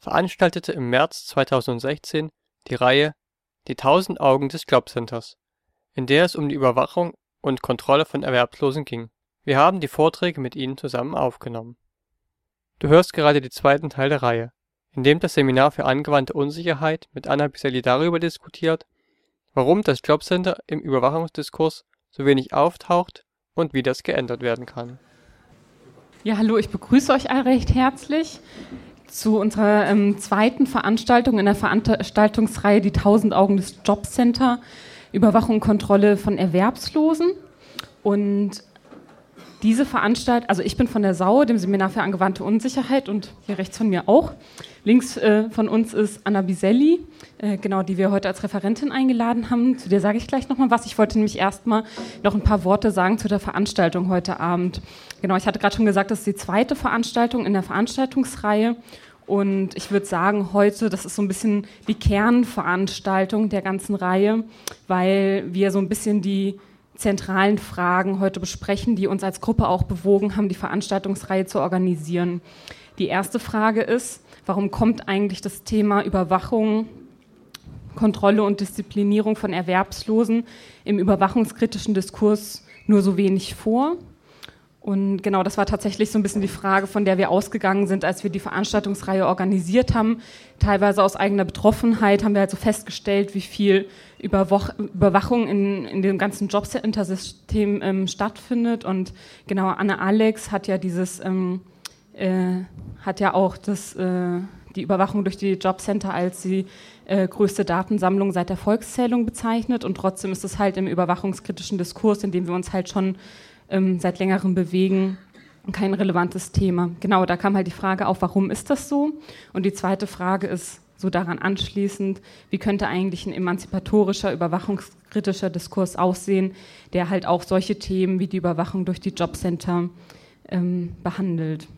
veranstaltete im März 2016 die Reihe Die tausend Augen des Jobcenters, in der es um die Überwachung und Kontrolle von Erwerbslosen ging. Wir haben die Vorträge mit ihnen zusammen aufgenommen. Du hörst gerade den zweiten Teil der Reihe, in dem das Seminar für angewandte Unsicherheit mit Anna Biselli darüber diskutiert, warum das Jobcenter im Überwachungsdiskurs so wenig auftaucht und wie das geändert werden kann. Ja, hallo, ich begrüße euch alle recht herzlich zu unserer ähm, zweiten Veranstaltung in der Veranstaltungsreihe Die 1000 Augen des Jobcenter, Überwachung und Kontrolle von Erwerbslosen. Und diese Veranstaltung, also ich bin von der SAU, dem Seminar für angewandte Unsicherheit und hier rechts von mir auch. Links äh, von uns ist Anna Biselli, äh, genau, die wir heute als Referentin eingeladen haben. Zu der sage ich gleich nochmal was. Ich wollte nämlich erstmal noch ein paar Worte sagen zu der Veranstaltung heute Abend. Genau, ich hatte gerade schon gesagt, das ist die zweite Veranstaltung in der Veranstaltungsreihe. Und ich würde sagen, heute, das ist so ein bisschen die Kernveranstaltung der ganzen Reihe, weil wir so ein bisschen die zentralen Fragen heute besprechen, die uns als Gruppe auch bewogen haben, die Veranstaltungsreihe zu organisieren. Die erste Frage ist, warum kommt eigentlich das Thema Überwachung, Kontrolle und Disziplinierung von Erwerbslosen im überwachungskritischen Diskurs nur so wenig vor? Und genau, das war tatsächlich so ein bisschen die Frage, von der wir ausgegangen sind, als wir die Veranstaltungsreihe organisiert haben. Teilweise aus eigener Betroffenheit haben wir also festgestellt, wie viel Überwoch Überwachung in, in dem ganzen Jobcenter-System ähm, stattfindet. Und genau, Anne Alex hat ja dieses, ähm, äh, hat ja auch das, äh, die Überwachung durch die Jobcenter als die äh, größte Datensammlung seit der Volkszählung bezeichnet. Und trotzdem ist es halt im überwachungskritischen Diskurs, in dem wir uns halt schon ähm, seit längerem bewegen, kein relevantes Thema. Genau, da kam halt die Frage auf, warum ist das so? Und die zweite Frage ist so daran anschließend, wie könnte eigentlich ein emanzipatorischer, überwachungskritischer Diskurs aussehen, der halt auch solche Themen wie die Überwachung durch die Jobcenter ähm, behandelt.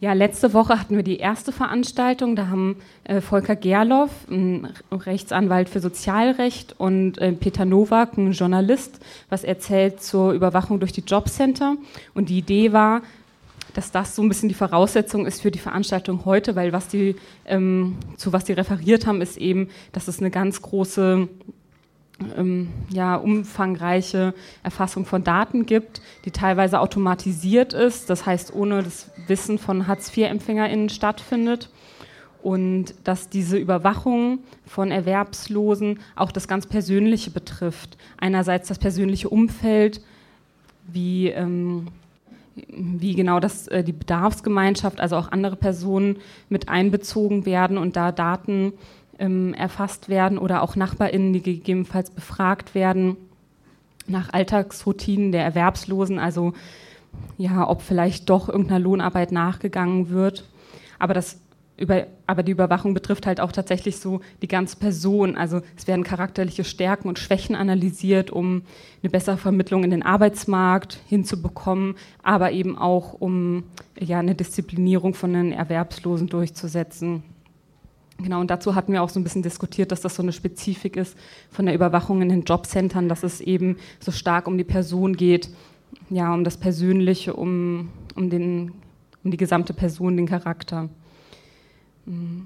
Ja, letzte Woche hatten wir die erste Veranstaltung. Da haben äh, Volker Gerloff, ein Rechtsanwalt für Sozialrecht, und äh, Peter Nowak, ein Journalist, was erzählt zur Überwachung durch die Jobcenter. Und die Idee war, dass das so ein bisschen die Voraussetzung ist für die Veranstaltung heute, weil was die, ähm, zu was die referiert haben, ist eben, dass es eine ganz große ähm, ja, umfangreiche Erfassung von Daten gibt, die teilweise automatisiert ist, das heißt ohne das Wissen von Hartz-IV-EmpfängerInnen stattfindet. Und dass diese Überwachung von Erwerbslosen auch das ganz Persönliche betrifft. Einerseits das persönliche Umfeld, wie, ähm, wie genau das, äh, die Bedarfsgemeinschaft, also auch andere Personen mit einbezogen werden und da Daten ähm, erfasst werden oder auch NachbarInnen, die gegebenenfalls befragt werden nach Alltagsroutinen der Erwerbslosen, also ja, ob vielleicht doch irgendeiner Lohnarbeit nachgegangen wird. Aber das über, aber die Überwachung betrifft halt auch tatsächlich so die ganze Person. Also es werden charakterliche Stärken und Schwächen analysiert, um eine bessere Vermittlung in den Arbeitsmarkt hinzubekommen, aber eben auch um ja eine Disziplinierung von den Erwerbslosen durchzusetzen. Genau, und dazu hatten wir auch so ein bisschen diskutiert, dass das so eine Spezifik ist von der Überwachung in den Jobcentern, dass es eben so stark um die Person geht, ja, um das Persönliche, um, um, den, um die gesamte Person, den Charakter.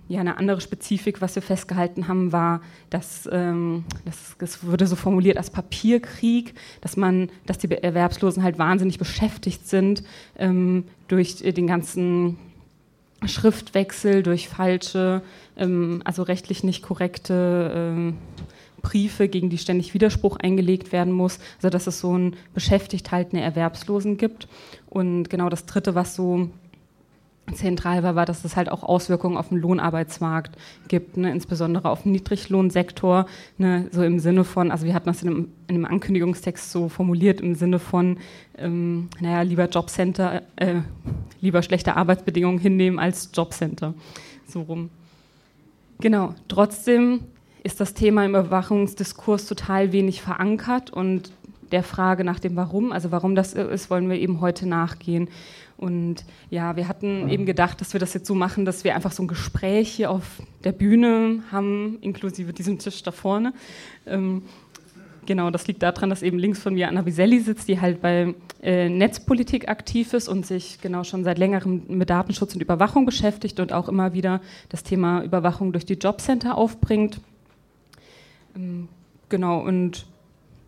Ja, eine andere Spezifik, was wir festgehalten haben, war, dass ähm, das, das wurde so formuliert als Papierkrieg, dass man, dass die Erwerbslosen halt wahnsinnig beschäftigt sind ähm, durch den ganzen Schriftwechsel, durch falsche, ähm, also rechtlich nicht korrekte ähm, Briefe, gegen die ständig Widerspruch eingelegt werden muss. Also dass es so ein beschäftigt haltende Erwerbslosen gibt. Und genau das Dritte, was so zentral war, war, dass es halt auch Auswirkungen auf den Lohnarbeitsmarkt gibt, ne, insbesondere auf den Niedriglohnsektor, ne, so im Sinne von, also wir hatten das in einem, in einem Ankündigungstext so formuliert, im Sinne von, ähm, naja, lieber Jobcenter, äh, lieber schlechte Arbeitsbedingungen hinnehmen als Jobcenter, so rum. Genau, trotzdem ist das Thema im Überwachungsdiskurs total wenig verankert und der Frage nach dem Warum, also warum das ist, wollen wir eben heute nachgehen. Und ja, wir hatten eben gedacht, dass wir das jetzt so machen, dass wir einfach so ein Gespräch hier auf der Bühne haben, inklusive diesem Tisch da vorne. Ähm, genau, das liegt daran, dass eben links von mir Anna Viselli sitzt, die halt bei äh, Netzpolitik aktiv ist und sich genau schon seit längerem mit Datenschutz und Überwachung beschäftigt und auch immer wieder das Thema Überwachung durch die Jobcenter aufbringt. Ähm, genau, und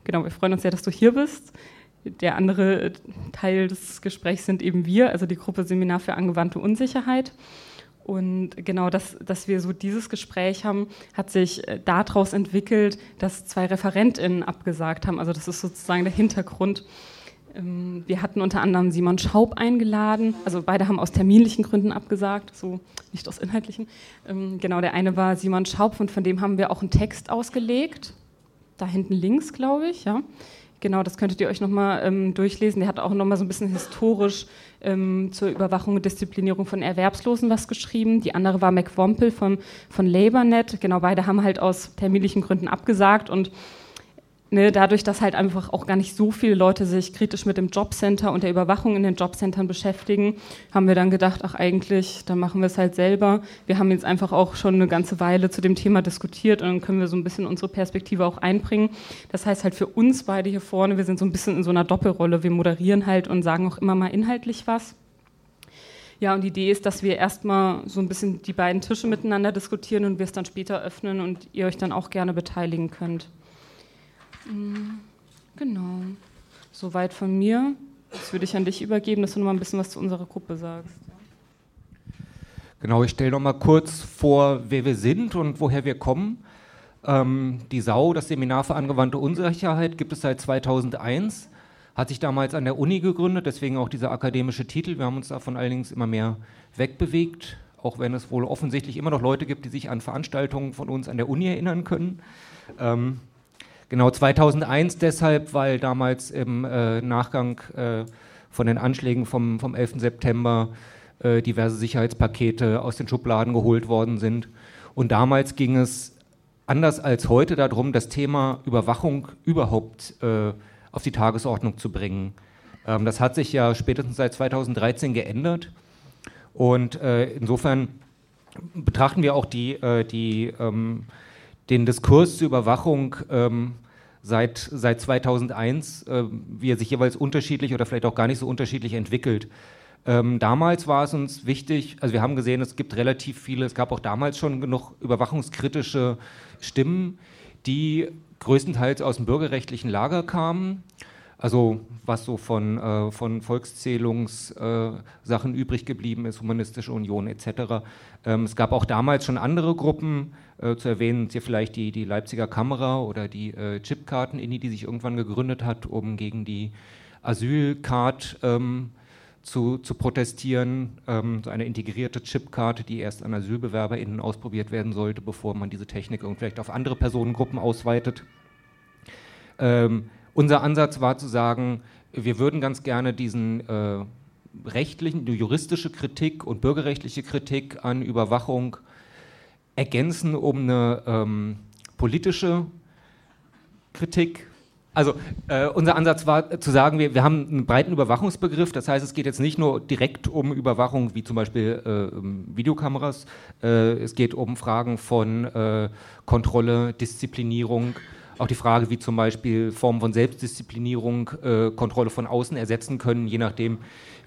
genau, wir freuen uns sehr, dass du hier bist. Der andere Teil des Gesprächs sind eben wir, also die Gruppe Seminar für angewandte Unsicherheit. Und genau, dass, dass wir so dieses Gespräch haben, hat sich äh, daraus entwickelt, dass zwei ReferentInnen abgesagt haben. Also das ist sozusagen der Hintergrund. Ähm, wir hatten unter anderem Simon Schaub eingeladen. Also beide haben aus terminlichen Gründen abgesagt, so nicht aus inhaltlichen. Ähm, genau, der eine war Simon Schaub und von dem haben wir auch einen Text ausgelegt. Da hinten links, glaube ich, ja. Genau, das könntet ihr euch nochmal ähm, durchlesen. Der hat auch nochmal so ein bisschen historisch ähm, zur Überwachung und Disziplinierung von Erwerbslosen was geschrieben. Die andere war McWompel von, von LabourNet. Genau, beide haben halt aus terminlichen Gründen abgesagt und Ne, dadurch, dass halt einfach auch gar nicht so viele Leute sich kritisch mit dem Jobcenter und der Überwachung in den Jobcentern beschäftigen, haben wir dann gedacht, ach eigentlich, dann machen wir es halt selber. Wir haben jetzt einfach auch schon eine ganze Weile zu dem Thema diskutiert und dann können wir so ein bisschen unsere Perspektive auch einbringen. Das heißt halt für uns beide hier vorne, wir sind so ein bisschen in so einer Doppelrolle. Wir moderieren halt und sagen auch immer mal inhaltlich was. Ja, und die Idee ist, dass wir erstmal so ein bisschen die beiden Tische miteinander diskutieren und wir es dann später öffnen und ihr euch dann auch gerne beteiligen könnt. Mm, genau. Soweit von mir. Jetzt würde ich an dich übergeben, dass du noch mal ein bisschen was zu unserer Gruppe sagst. Genau, ich stelle noch mal kurz vor, wer wir sind und woher wir kommen. Ähm, die SAU, das Seminar für angewandte Unsicherheit, gibt es seit 2001. Hat sich damals an der Uni gegründet, deswegen auch dieser akademische Titel. Wir haben uns davon allerdings immer mehr wegbewegt, auch wenn es wohl offensichtlich immer noch Leute gibt, die sich an Veranstaltungen von uns an der Uni erinnern können. Ähm, Genau 2001 deshalb, weil damals im äh, Nachgang äh, von den Anschlägen vom, vom 11. September äh, diverse Sicherheitspakete aus den Schubladen geholt worden sind. Und damals ging es anders als heute darum, das Thema Überwachung überhaupt äh, auf die Tagesordnung zu bringen. Ähm, das hat sich ja spätestens seit 2013 geändert. Und äh, insofern betrachten wir auch die, äh, die ähm, den Diskurs zur Überwachung ähm, seit, seit 2001, äh, wie er sich jeweils unterschiedlich oder vielleicht auch gar nicht so unterschiedlich entwickelt. Ähm, damals war es uns wichtig, also wir haben gesehen, es gibt relativ viele, es gab auch damals schon genug überwachungskritische Stimmen, die größtenteils aus dem bürgerrechtlichen Lager kamen also was so von, äh, von Volkszählungssachen äh, übrig geblieben ist, Humanistische Union etc. Ähm, es gab auch damals schon andere Gruppen, äh, zu erwähnen hier vielleicht die, die Leipziger Kamera oder die äh, Chipkarten, die sich irgendwann gegründet hat, um gegen die Asylcard ähm, zu, zu protestieren. Ähm, so eine integrierte Chipkarte, die erst an AsylbewerberInnen ausprobiert werden sollte, bevor man diese Technik vielleicht auf andere Personengruppen ausweitet. Ähm, unser Ansatz war zu sagen, wir würden ganz gerne diesen äh, rechtlichen, die juristische Kritik und bürgerrechtliche Kritik an Überwachung ergänzen um eine ähm, politische Kritik. Also äh, unser Ansatz war zu sagen, wir, wir haben einen breiten Überwachungsbegriff, das heißt, es geht jetzt nicht nur direkt um Überwachung wie zum Beispiel äh, Videokameras, äh, es geht um Fragen von äh, Kontrolle, Disziplinierung, auch die Frage, wie zum Beispiel Formen von Selbstdisziplinierung äh, Kontrolle von außen ersetzen können, je nachdem,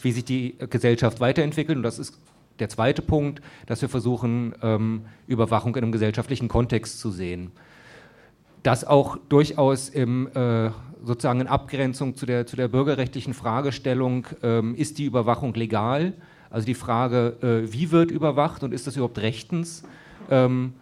wie sich die Gesellschaft weiterentwickelt. Und das ist der zweite Punkt, dass wir versuchen, ähm, Überwachung in einem gesellschaftlichen Kontext zu sehen. Das auch durchaus im, äh, sozusagen in Abgrenzung zu der, zu der bürgerrechtlichen Fragestellung, ähm, ist die Überwachung legal? Also die Frage, äh, wie wird überwacht und ist das überhaupt rechtens? Ähm,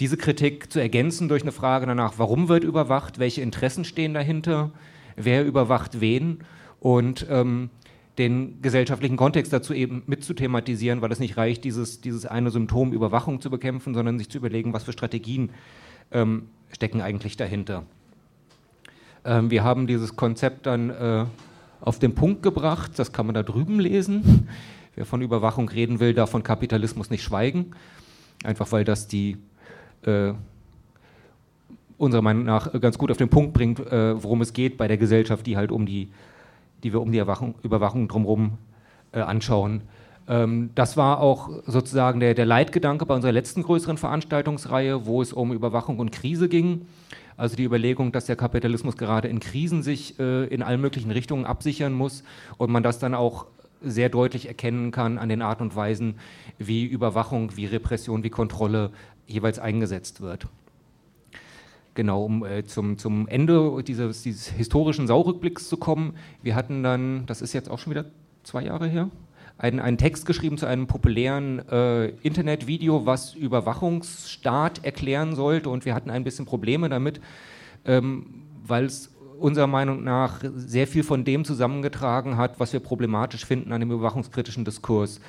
diese Kritik zu ergänzen durch eine Frage danach, warum wird überwacht, welche Interessen stehen dahinter, wer überwacht wen und ähm, den gesellschaftlichen Kontext dazu eben mitzuthematisieren, weil es nicht reicht, dieses, dieses eine Symptom Überwachung zu bekämpfen, sondern sich zu überlegen, was für Strategien ähm, stecken eigentlich dahinter. Ähm, wir haben dieses Konzept dann äh, auf den Punkt gebracht, das kann man da drüben lesen. Wer von Überwachung reden will, darf von Kapitalismus nicht schweigen, einfach weil das die äh, unserer Meinung nach ganz gut auf den Punkt bringt, äh, worum es geht bei der Gesellschaft, die halt um die die wir um die Erwachung, Überwachung drumherum äh, anschauen. Ähm, das war auch sozusagen der, der Leitgedanke bei unserer letzten größeren Veranstaltungsreihe, wo es um Überwachung und Krise ging. Also die Überlegung, dass der Kapitalismus gerade in Krisen sich äh, in allen möglichen Richtungen absichern muss und man das dann auch sehr deutlich erkennen kann an den Art und Weisen, wie Überwachung, wie Repression, wie Kontrolle jeweils eingesetzt wird. Genau, um äh, zum, zum Ende dieses, dieses historischen Saurückblicks zu kommen. Wir hatten dann, das ist jetzt auch schon wieder zwei Jahre her, einen, einen Text geschrieben zu einem populären äh, Internetvideo, was Überwachungsstaat erklären sollte. Und wir hatten ein bisschen Probleme damit, ähm, weil es unserer Meinung nach sehr viel von dem zusammengetragen hat, was wir problematisch finden an dem überwachungskritischen Diskurs.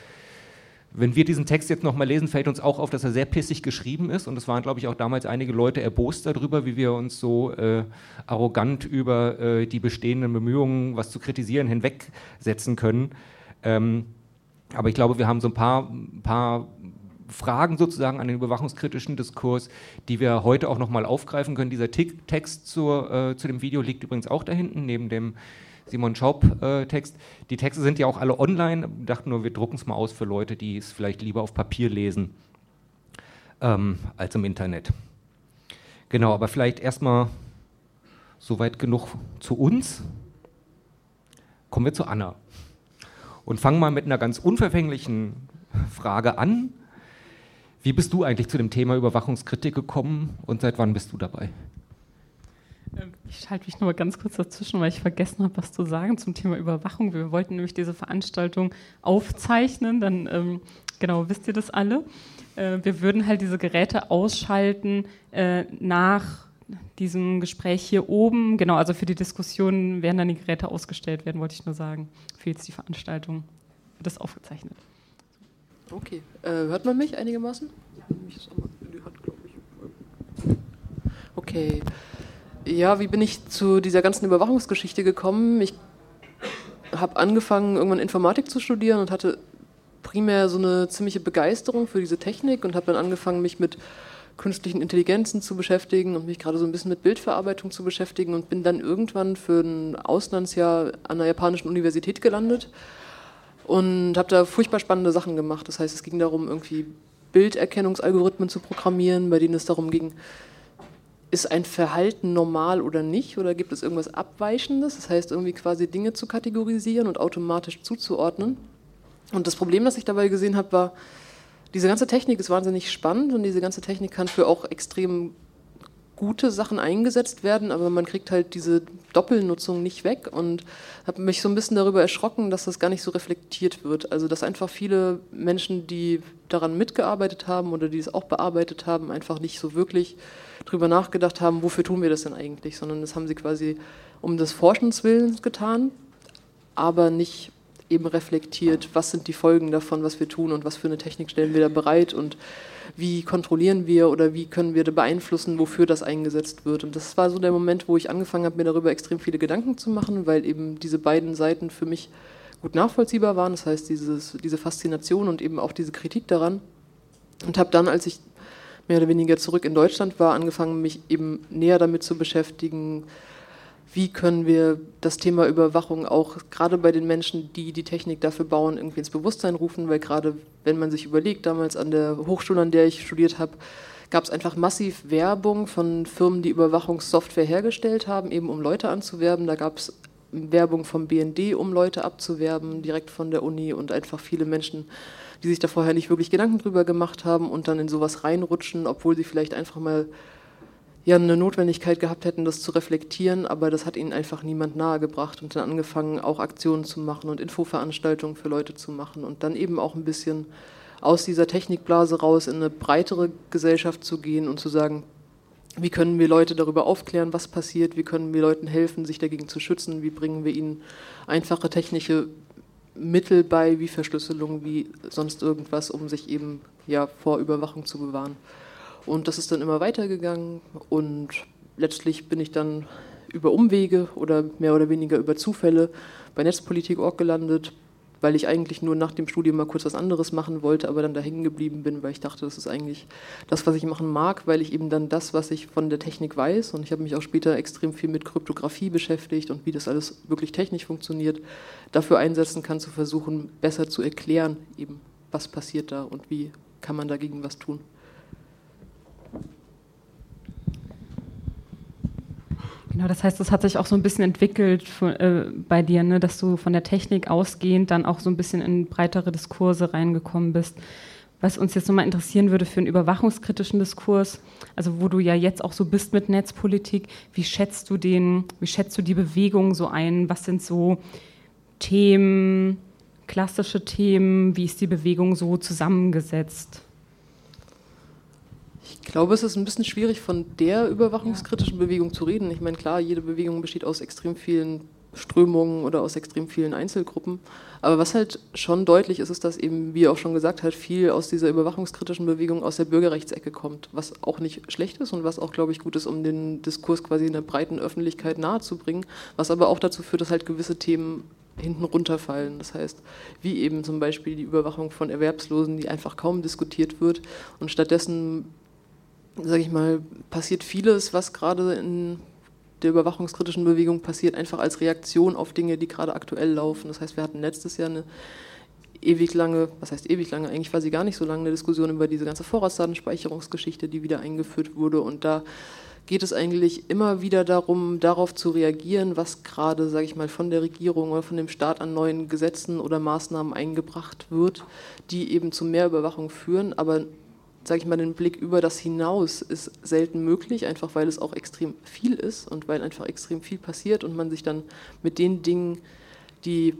Wenn wir diesen Text jetzt nochmal lesen, fällt uns auch auf, dass er sehr pissig geschrieben ist. Und es waren, glaube ich, auch damals einige Leute erbost darüber, wie wir uns so äh, arrogant über äh, die bestehenden Bemühungen, was zu kritisieren, hinwegsetzen können. Ähm, aber ich glaube, wir haben so ein paar, paar Fragen sozusagen an den überwachungskritischen Diskurs, die wir heute auch nochmal aufgreifen können. Dieser Text zur, äh, zu dem Video liegt übrigens auch da hinten, neben dem Simon Schaub-Text. Äh, die Texte sind ja auch alle online. Dachten nur, wir drucken es mal aus für Leute, die es vielleicht lieber auf Papier lesen ähm, als im Internet. Genau, aber vielleicht erstmal soweit genug zu uns. Kommen wir zu Anna. Und fangen mal mit einer ganz unverfänglichen Frage an. Wie bist du eigentlich zu dem Thema Überwachungskritik gekommen und seit wann bist du dabei? Ähm, ich schalte mich noch mal ganz kurz dazwischen, weil ich vergessen habe, was zu sagen zum Thema Überwachung. Wir wollten nämlich diese Veranstaltung aufzeichnen, dann ähm, genau wisst ihr das alle. Äh, wir würden halt diese Geräte ausschalten äh, nach diesem Gespräch hier oben. Genau, also für die Diskussion werden dann die Geräte ausgestellt werden, wollte ich nur sagen. Für jetzt die Veranstaltung wird das aufgezeichnet. Okay, äh, hört man mich einigermaßen? Ja, mich ist aber in die Hand, glaube ich. Okay. Ja, wie bin ich zu dieser ganzen Überwachungsgeschichte gekommen? Ich habe angefangen, irgendwann Informatik zu studieren und hatte primär so eine ziemliche Begeisterung für diese Technik und habe dann angefangen, mich mit künstlichen Intelligenzen zu beschäftigen und mich gerade so ein bisschen mit Bildverarbeitung zu beschäftigen und bin dann irgendwann für ein Auslandsjahr an einer japanischen Universität gelandet und habe da furchtbar spannende Sachen gemacht. Das heißt, es ging darum, irgendwie Bilderkennungsalgorithmen zu programmieren, bei denen es darum ging, ist ein Verhalten normal oder nicht? Oder gibt es irgendwas Abweichendes? Das heißt, irgendwie quasi Dinge zu kategorisieren und automatisch zuzuordnen. Und das Problem, das ich dabei gesehen habe, war, diese ganze Technik ist wahnsinnig spannend und diese ganze Technik kann für auch extrem gute Sachen eingesetzt werden, aber man kriegt halt diese Doppelnutzung nicht weg und habe mich so ein bisschen darüber erschrocken, dass das gar nicht so reflektiert wird. Also dass einfach viele Menschen, die daran mitgearbeitet haben oder die es auch bearbeitet haben, einfach nicht so wirklich drüber nachgedacht haben, wofür tun wir das denn eigentlich, sondern das haben sie quasi um des Forschens Willens getan, aber nicht eben reflektiert, was sind die Folgen davon, was wir tun und was für eine Technik stellen wir da bereit und wie kontrollieren wir oder wie können wir beeinflussen, wofür das eingesetzt wird. Und das war so der Moment, wo ich angefangen habe, mir darüber extrem viele Gedanken zu machen, weil eben diese beiden Seiten für mich gut nachvollziehbar waren. Das heißt, dieses, diese Faszination und eben auch diese Kritik daran. Und habe dann, als ich mehr oder weniger zurück in Deutschland war, angefangen, mich eben näher damit zu beschäftigen, wie können wir das Thema Überwachung auch gerade bei den Menschen, die die Technik dafür bauen, irgendwie ins Bewusstsein rufen, weil gerade wenn man sich überlegt, damals an der Hochschule, an der ich studiert habe, gab es einfach massiv Werbung von Firmen, die Überwachungssoftware hergestellt haben, eben um Leute anzuwerben. Da gab es Werbung vom BND, um Leute abzuwerben, direkt von der Uni und einfach viele Menschen, die sich da vorher nicht wirklich Gedanken drüber gemacht haben und dann in sowas reinrutschen, obwohl sie vielleicht einfach mal ja eine Notwendigkeit gehabt hätten, das zu reflektieren, aber das hat ihnen einfach niemand nahegebracht und dann angefangen, auch Aktionen zu machen und Infoveranstaltungen für Leute zu machen und dann eben auch ein bisschen aus dieser Technikblase raus in eine breitere Gesellschaft zu gehen und zu sagen, wie können wir Leute darüber aufklären, was passiert, wie können wir Leuten helfen, sich dagegen zu schützen, wie bringen wir ihnen einfache technische Mittel bei wie Verschlüsselung, wie sonst irgendwas, um sich eben ja vor Überwachung zu bewahren. Und das ist dann immer weitergegangen und letztlich bin ich dann über Umwege oder mehr oder weniger über Zufälle bei Netzpolitik.org gelandet, weil ich eigentlich nur nach dem Studium mal kurz was anderes machen wollte, aber dann da hängen geblieben bin, weil ich dachte, das ist eigentlich das, was ich machen mag, weil ich eben dann das, was ich von der Technik weiß und ich habe mich auch später extrem viel mit Kryptographie beschäftigt und wie das alles wirklich technisch funktioniert, dafür einsetzen kann, zu versuchen, besser zu erklären, eben was passiert da und wie kann man dagegen was tun. Genau, das heißt, das hat sich auch so ein bisschen entwickelt von, äh, bei dir, ne, dass du von der Technik ausgehend dann auch so ein bisschen in breitere Diskurse reingekommen bist. Was uns jetzt nochmal interessieren würde für einen überwachungskritischen Diskurs, also wo du ja jetzt auch so bist mit Netzpolitik, wie schätzt du den, wie schätzt du die Bewegung so ein? Was sind so Themen, klassische Themen? Wie ist die Bewegung so zusammengesetzt? Ich glaube, es ist ein bisschen schwierig, von der überwachungskritischen Bewegung zu reden. Ich meine, klar, jede Bewegung besteht aus extrem vielen Strömungen oder aus extrem vielen Einzelgruppen. Aber was halt schon deutlich ist, ist, dass eben, wie auch schon gesagt hat, viel aus dieser überwachungskritischen Bewegung aus der Bürgerrechtsecke kommt, was auch nicht schlecht ist und was auch, glaube ich, gut ist, um den Diskurs quasi in der breiten Öffentlichkeit nahezubringen, was aber auch dazu führt, dass halt gewisse Themen hinten runterfallen. Das heißt, wie eben zum Beispiel die Überwachung von Erwerbslosen, die einfach kaum diskutiert wird und stattdessen sage ich mal, passiert vieles, was gerade in der überwachungskritischen Bewegung passiert, einfach als Reaktion auf Dinge, die gerade aktuell laufen. Das heißt, wir hatten letztes Jahr eine ewig lange, was heißt ewig lange, eigentlich war sie gar nicht so lange, eine Diskussion über diese ganze Vorratsdatenspeicherungsgeschichte, die wieder eingeführt wurde. Und da geht es eigentlich immer wieder darum, darauf zu reagieren, was gerade, sage ich mal, von der Regierung oder von dem Staat an neuen Gesetzen oder Maßnahmen eingebracht wird, die eben zu mehr Überwachung führen, aber sage ich mal, den Blick über das hinaus ist selten möglich, einfach weil es auch extrem viel ist und weil einfach extrem viel passiert und man sich dann mit den Dingen, die,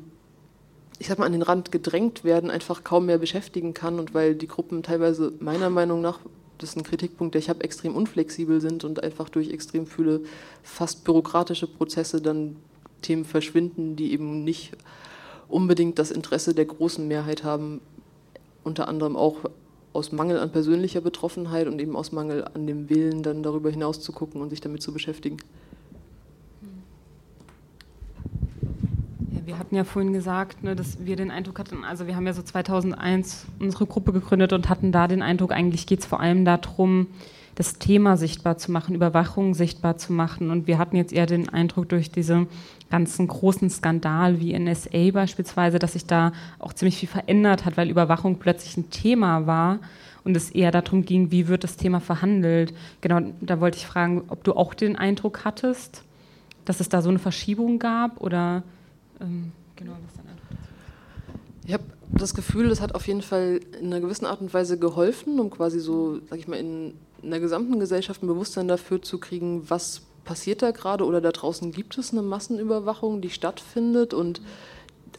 ich sag mal, an den Rand gedrängt werden, einfach kaum mehr beschäftigen kann und weil die Gruppen teilweise meiner Meinung nach, das ist ein Kritikpunkt, der ich habe, extrem unflexibel sind und einfach durch extrem viele fast bürokratische Prozesse dann Themen verschwinden, die eben nicht unbedingt das Interesse der großen Mehrheit haben, unter anderem auch aus Mangel an persönlicher Betroffenheit und eben aus Mangel an dem Willen, dann darüber hinaus zu gucken und sich damit zu beschäftigen. Wir hatten ja vorhin gesagt, ne, dass wir den Eindruck hatten, also wir haben ja so 2001 unsere Gruppe gegründet und hatten da den Eindruck, eigentlich geht es vor allem darum, das Thema sichtbar zu machen, Überwachung sichtbar zu machen. Und wir hatten jetzt eher den Eindruck durch diese ganzen großen Skandal wie NSA beispielsweise, dass sich da auch ziemlich viel verändert hat, weil Überwachung plötzlich ein Thema war und es eher darum ging, wie wird das Thema verhandelt. Genau, da wollte ich fragen, ob du auch den Eindruck hattest, dass es da so eine Verschiebung gab oder ähm, genau, was dann Ich habe das Gefühl, es hat auf jeden Fall in einer gewissen Art und Weise geholfen, um quasi so, sag ich mal, in in der gesamten Gesellschaft ein Bewusstsein dafür zu kriegen, was passiert da gerade? Oder da draußen gibt es eine Massenüberwachung, die stattfindet und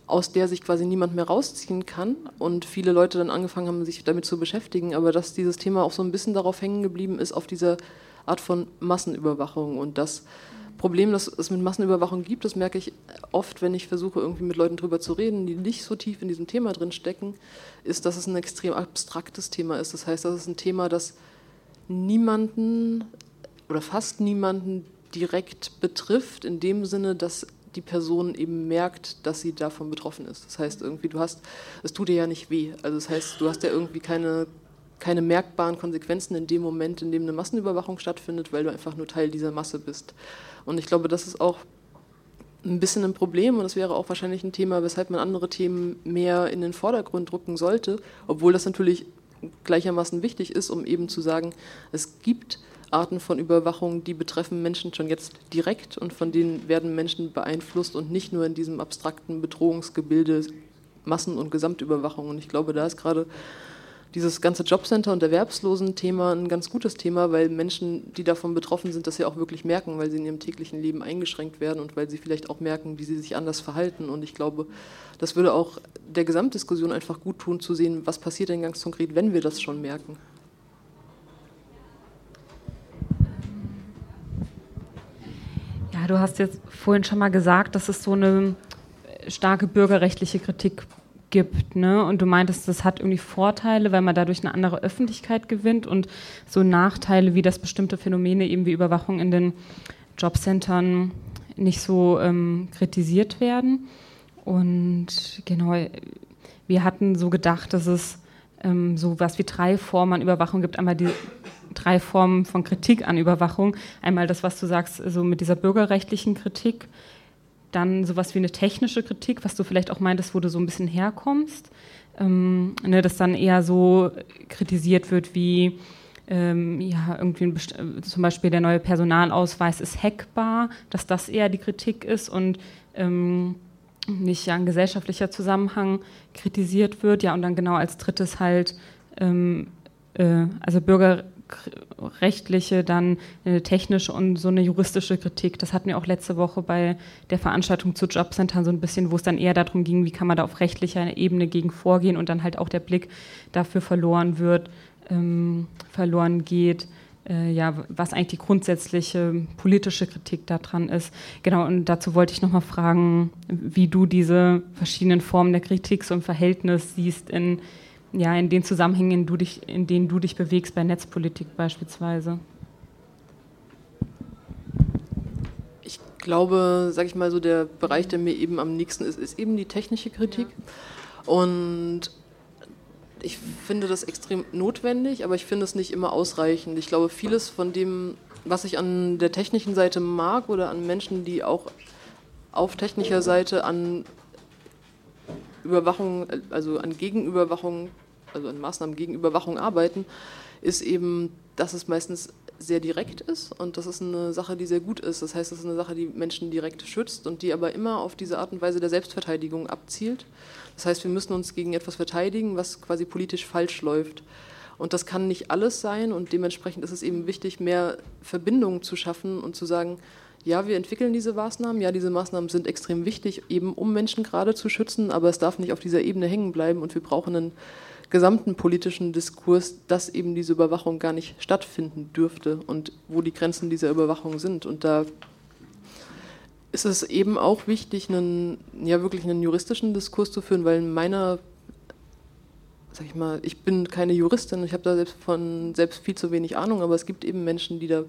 aus der sich quasi niemand mehr rausziehen kann? Und viele Leute dann angefangen haben, sich damit zu beschäftigen, aber dass dieses Thema auch so ein bisschen darauf hängen geblieben ist, auf dieser Art von Massenüberwachung. Und das Problem, das es mit Massenüberwachung gibt, das merke ich oft, wenn ich versuche, irgendwie mit Leuten drüber zu reden, die nicht so tief in diesem Thema drin stecken, ist, dass es ein extrem abstraktes Thema ist. Das heißt, das ist ein Thema, das niemanden oder fast niemanden direkt betrifft, in dem Sinne, dass die Person eben merkt, dass sie davon betroffen ist. Das heißt, irgendwie, du hast, es tut dir ja nicht weh. Also das heißt, du hast ja irgendwie keine, keine merkbaren Konsequenzen in dem Moment, in dem eine Massenüberwachung stattfindet, weil du einfach nur Teil dieser Masse bist. Und ich glaube, das ist auch ein bisschen ein Problem und das wäre auch wahrscheinlich ein Thema, weshalb man andere Themen mehr in den Vordergrund rücken sollte, obwohl das natürlich gleichermaßen wichtig ist, um eben zu sagen, es gibt Arten von Überwachung, die betreffen Menschen schon jetzt direkt und von denen werden Menschen beeinflusst und nicht nur in diesem abstrakten Bedrohungsgebilde Massen- und Gesamtüberwachung. Und ich glaube, da ist gerade dieses ganze Jobcenter- und Erwerbslosen-Thema ein ganz gutes Thema, weil Menschen, die davon betroffen sind, das ja auch wirklich merken, weil sie in ihrem täglichen Leben eingeschränkt werden und weil sie vielleicht auch merken, wie sie sich anders verhalten. Und ich glaube, das würde auch der Gesamtdiskussion einfach gut tun, zu sehen, was passiert denn ganz konkret, wenn wir das schon merken. Ja, du hast jetzt vorhin schon mal gesagt, dass es so eine starke bürgerrechtliche Kritik gibt. Ne? Und du meintest, das hat irgendwie Vorteile, weil man dadurch eine andere Öffentlichkeit gewinnt und so Nachteile, wie das bestimmte Phänomene eben wie Überwachung in den Jobcentern nicht so ähm, kritisiert werden. Und genau, wir hatten so gedacht, dass es ähm, so was wie drei Formen an Überwachung gibt. Einmal die drei Formen von Kritik an Überwachung. Einmal das, was du sagst, so mit dieser bürgerrechtlichen Kritik. Dann sowas wie eine technische Kritik, was du vielleicht auch meintest, wo du so ein bisschen herkommst. Ähm, ne, dass dann eher so kritisiert wird wie, ähm, ja, irgendwie zum Beispiel der neue Personalausweis ist hackbar, dass das eher die Kritik ist und ähm, nicht ja, ein gesellschaftlicher Zusammenhang kritisiert wird. Ja, und dann genau als drittes halt, ähm, äh, also bürgerrechtliche, dann eine technische und so eine juristische Kritik. Das hatten wir auch letzte Woche bei der Veranstaltung zu Jobcentern so ein bisschen, wo es dann eher darum ging, wie kann man da auf rechtlicher Ebene gegen vorgehen und dann halt auch der Blick dafür verloren wird, ähm, verloren geht äh, ja, was eigentlich die grundsätzliche politische Kritik daran ist. Genau, und dazu wollte ich nochmal fragen, wie du diese verschiedenen Formen der Kritik so im Verhältnis siehst in, ja, in den Zusammenhängen, in, du dich, in denen du dich bewegst, bei Netzpolitik beispielsweise. Ich glaube, sag ich mal so, der Bereich, der mir eben am nächsten ist, ist eben die technische Kritik. Ja. Und ich finde das extrem notwendig, aber ich finde es nicht immer ausreichend. Ich glaube, vieles von dem, was ich an der technischen Seite mag oder an Menschen, die auch auf technischer Seite an Überwachung, also an Gegenüberwachung, also an Maßnahmen gegen Überwachung arbeiten, ist eben, dass es meistens sehr direkt ist und das ist eine Sache, die sehr gut ist. Das heißt, es ist eine Sache, die Menschen direkt schützt und die aber immer auf diese Art und Weise der Selbstverteidigung abzielt. Das heißt, wir müssen uns gegen etwas verteidigen, was quasi politisch falsch läuft. Und das kann nicht alles sein und dementsprechend ist es eben wichtig, mehr Verbindungen zu schaffen und zu sagen, ja, wir entwickeln diese Maßnahmen, ja, diese Maßnahmen sind extrem wichtig, eben um Menschen gerade zu schützen, aber es darf nicht auf dieser Ebene hängen bleiben und wir brauchen einen gesamten politischen Diskurs, dass eben diese Überwachung gar nicht stattfinden dürfte und wo die Grenzen dieser Überwachung sind. Und da ist es eben auch wichtig, einen, ja wirklich einen juristischen Diskurs zu führen, weil in meiner, sag ich mal, ich bin keine Juristin, ich habe da selbst von selbst viel zu wenig Ahnung, aber es gibt eben Menschen, die da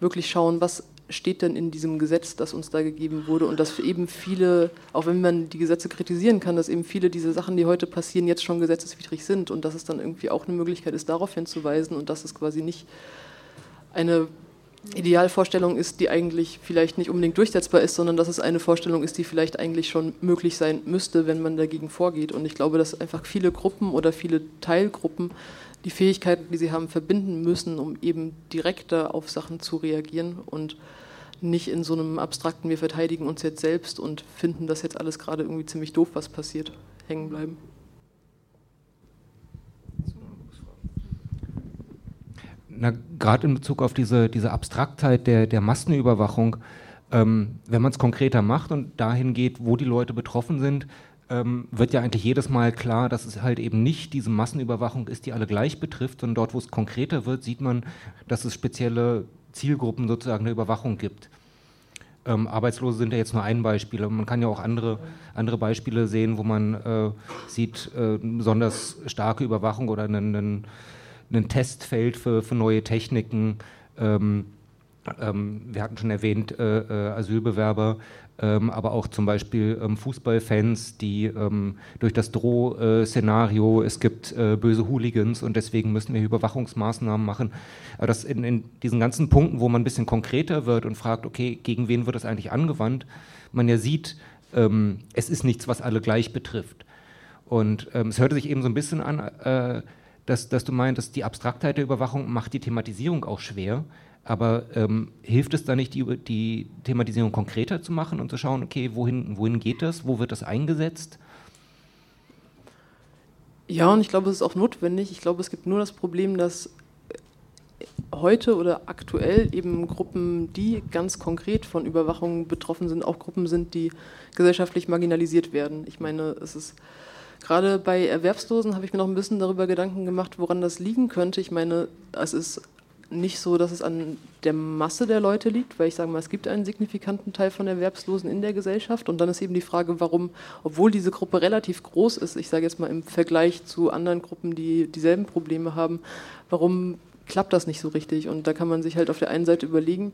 wirklich schauen, was steht denn in diesem Gesetz, das uns da gegeben wurde und dass eben viele, auch wenn man die Gesetze kritisieren kann, dass eben viele dieser Sachen, die heute passieren, jetzt schon gesetzeswidrig sind und dass es dann irgendwie auch eine Möglichkeit ist, darauf hinzuweisen und dass es quasi nicht eine Idealvorstellung ist, die eigentlich vielleicht nicht unbedingt durchsetzbar ist, sondern dass es eine Vorstellung ist, die vielleicht eigentlich schon möglich sein müsste, wenn man dagegen vorgeht. Und ich glaube, dass einfach viele Gruppen oder viele Teilgruppen die Fähigkeiten, die sie haben, verbinden müssen, um eben direkter auf Sachen zu reagieren und nicht in so einem abstrakten, wir verteidigen uns jetzt selbst und finden das jetzt alles gerade irgendwie ziemlich doof, was passiert, hängen bleiben. na, gerade in Bezug auf diese, diese Abstraktheit der, der Massenüberwachung, ähm, wenn man es konkreter macht und dahin geht, wo die Leute betroffen sind, ähm, wird ja eigentlich jedes Mal klar, dass es halt eben nicht diese Massenüberwachung ist, die alle gleich betrifft, sondern dort, wo es konkreter wird, sieht man, dass es spezielle Zielgruppen sozusagen der Überwachung gibt. Ähm, Arbeitslose sind ja jetzt nur ein Beispiel, man kann ja auch andere, andere Beispiele sehen, wo man äh, sieht, äh, besonders starke Überwachung oder ein Testfeld für, für neue Techniken. Ähm, ähm, wir hatten schon erwähnt, äh, äh, Asylbewerber, ähm, aber auch zum Beispiel ähm, Fußballfans, die ähm, durch das Drohszenario, es gibt äh, böse Hooligans und deswegen müssen wir Überwachungsmaßnahmen machen. Aber das in, in, diesen ganzen Punkten, wo man ein bisschen konkreter wird und fragt, okay, gegen wen wird das eigentlich angewandt, man ja sieht, ähm, es ist nichts, was alle gleich betrifft. Und es hörte sich eben so ein bisschen an, äh, dass, dass du meintest, die Abstraktheit der Überwachung macht die Thematisierung auch schwer. Aber ähm, hilft es da nicht, die, die, Thematisierung konkreter zu machen und zu schauen, okay, wohin, wohin geht das, wo wird das eingesetzt? Ja, und ich glaube, es ist auch notwendig. Ich glaube, es gibt nur das Problem, dass heute oder aktuell eben Gruppen, die ganz konkret von Überwachung betroffen sind, auch Gruppen sind, die gesellschaftlich marginalisiert werden. Ich meine, es ist Gerade bei Erwerbslosen habe ich mir noch ein bisschen darüber Gedanken gemacht, woran das liegen könnte. Ich meine, es ist nicht so, dass es an der Masse der Leute liegt, weil ich sage mal, es gibt einen signifikanten Teil von Erwerbslosen in der Gesellschaft und dann ist eben die Frage, warum, obwohl diese Gruppe relativ groß ist, ich sage jetzt mal im Vergleich zu anderen Gruppen, die dieselben Probleme haben, warum klappt das nicht so richtig? Und da kann man sich halt auf der einen Seite überlegen,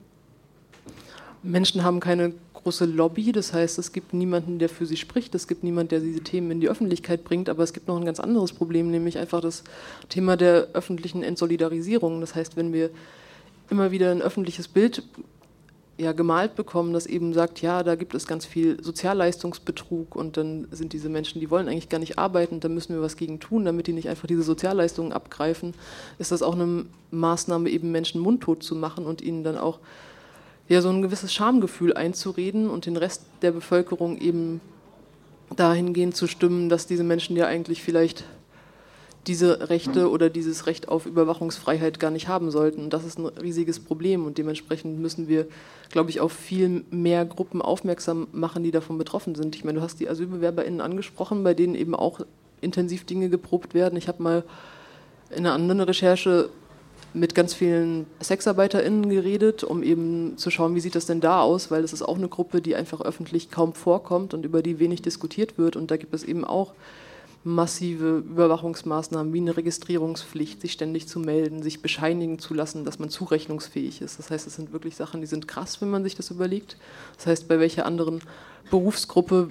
Menschen haben keine große Lobby, das heißt, es gibt niemanden, der für sie spricht, es gibt niemanden, der diese Themen in die Öffentlichkeit bringt, aber es gibt noch ein ganz anderes Problem, nämlich einfach das Thema der öffentlichen Entsolidarisierung. Das heißt, wenn wir immer wieder ein öffentliches Bild ja, gemalt bekommen, das eben sagt, ja, da gibt es ganz viel Sozialleistungsbetrug und dann sind diese Menschen, die wollen eigentlich gar nicht arbeiten, da müssen wir was gegen tun, damit die nicht einfach diese Sozialleistungen abgreifen, ist das auch eine Maßnahme, eben Menschen mundtot zu machen und ihnen dann auch ja, so ein gewisses Schamgefühl einzureden und den Rest der Bevölkerung eben dahingehend zu stimmen, dass diese Menschen ja eigentlich vielleicht diese Rechte oder dieses Recht auf Überwachungsfreiheit gar nicht haben sollten. Und das ist ein riesiges Problem und dementsprechend müssen wir, glaube ich, auf viel mehr Gruppen aufmerksam machen, die davon betroffen sind. Ich meine, du hast die AsylbewerberInnen angesprochen, bei denen eben auch intensiv Dinge geprobt werden. Ich habe mal in einer anderen Recherche mit ganz vielen SexarbeiterInnen geredet, um eben zu schauen, wie sieht das denn da aus, weil das ist auch eine Gruppe, die einfach öffentlich kaum vorkommt und über die wenig diskutiert wird. Und da gibt es eben auch massive Überwachungsmaßnahmen wie eine Registrierungspflicht, sich ständig zu melden, sich bescheinigen zu lassen, dass man zurechnungsfähig ist. Das heißt, es sind wirklich Sachen, die sind krass, wenn man sich das überlegt. Das heißt, bei welcher anderen Berufsgruppe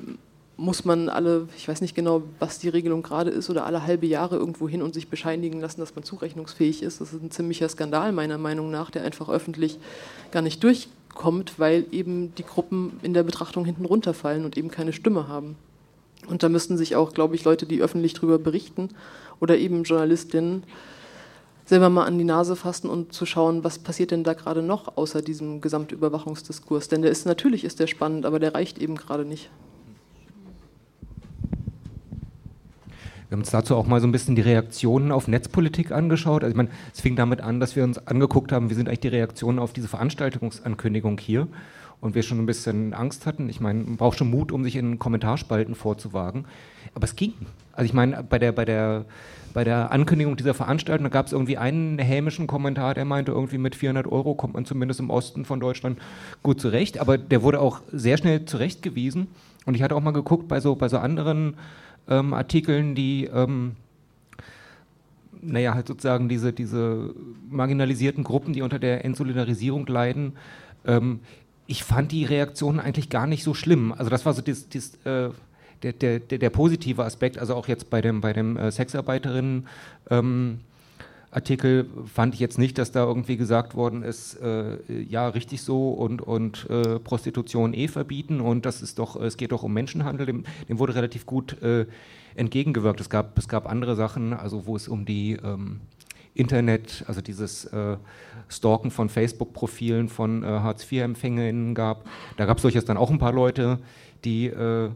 muss man alle, ich weiß nicht genau, was die Regelung gerade ist, oder alle halbe Jahre irgendwo hin und sich bescheinigen lassen, dass man zurechnungsfähig ist. Das ist ein ziemlicher Skandal meiner Meinung nach, der einfach öffentlich gar nicht durchkommt, weil eben die Gruppen in der Betrachtung hinten runterfallen und eben keine Stimme haben. Und da müssten sich auch, glaube ich, Leute, die öffentlich darüber berichten oder eben Journalistinnen, selber mal an die Nase fassen und zu schauen, was passiert denn da gerade noch außer diesem Gesamtüberwachungsdiskurs. Denn der ist natürlich ist der spannend, aber der reicht eben gerade nicht. Wir haben uns dazu auch mal so ein bisschen die Reaktionen auf Netzpolitik angeschaut. Also ich meine, es fing damit an, dass wir uns angeguckt haben, wie sind eigentlich die Reaktionen auf diese Veranstaltungsankündigung hier und wir schon ein bisschen Angst hatten. Ich meine, man braucht schon Mut, um sich in Kommentarspalten vorzuwagen. Aber es ging. Also ich meine, bei der, bei der, bei der Ankündigung dieser Veranstaltung, da gab es irgendwie einen hämischen Kommentar, der meinte, irgendwie mit 400 Euro kommt man zumindest im Osten von Deutschland gut zurecht. Aber der wurde auch sehr schnell zurechtgewiesen. Und ich hatte auch mal geguckt bei so, bei so anderen ähm, Artikeln, die ähm, naja, halt sozusagen diese, diese marginalisierten Gruppen, die unter der Entsolidarisierung leiden. Ähm, ich fand die Reaktionen eigentlich gar nicht so schlimm. Also das war so das, das, äh, der, der, der, der, positive Aspekt, also auch jetzt bei dem, bei dem äh, Sexarbeiterinnen ähm, Artikel fand ich jetzt nicht, dass da irgendwie gesagt worden ist, äh, ja, richtig so und, und äh, Prostitution eh verbieten und das ist doch, es geht doch um Menschenhandel, dem, dem wurde relativ gut äh, entgegengewirkt. Es gab, es gab andere Sachen, also wo es um die ähm, Internet, also dieses äh, Stalken von Facebook-Profilen von äh, Hartz-IV-EmpfängerInnen gab. Da gab es durchaus dann auch ein paar Leute, die äh,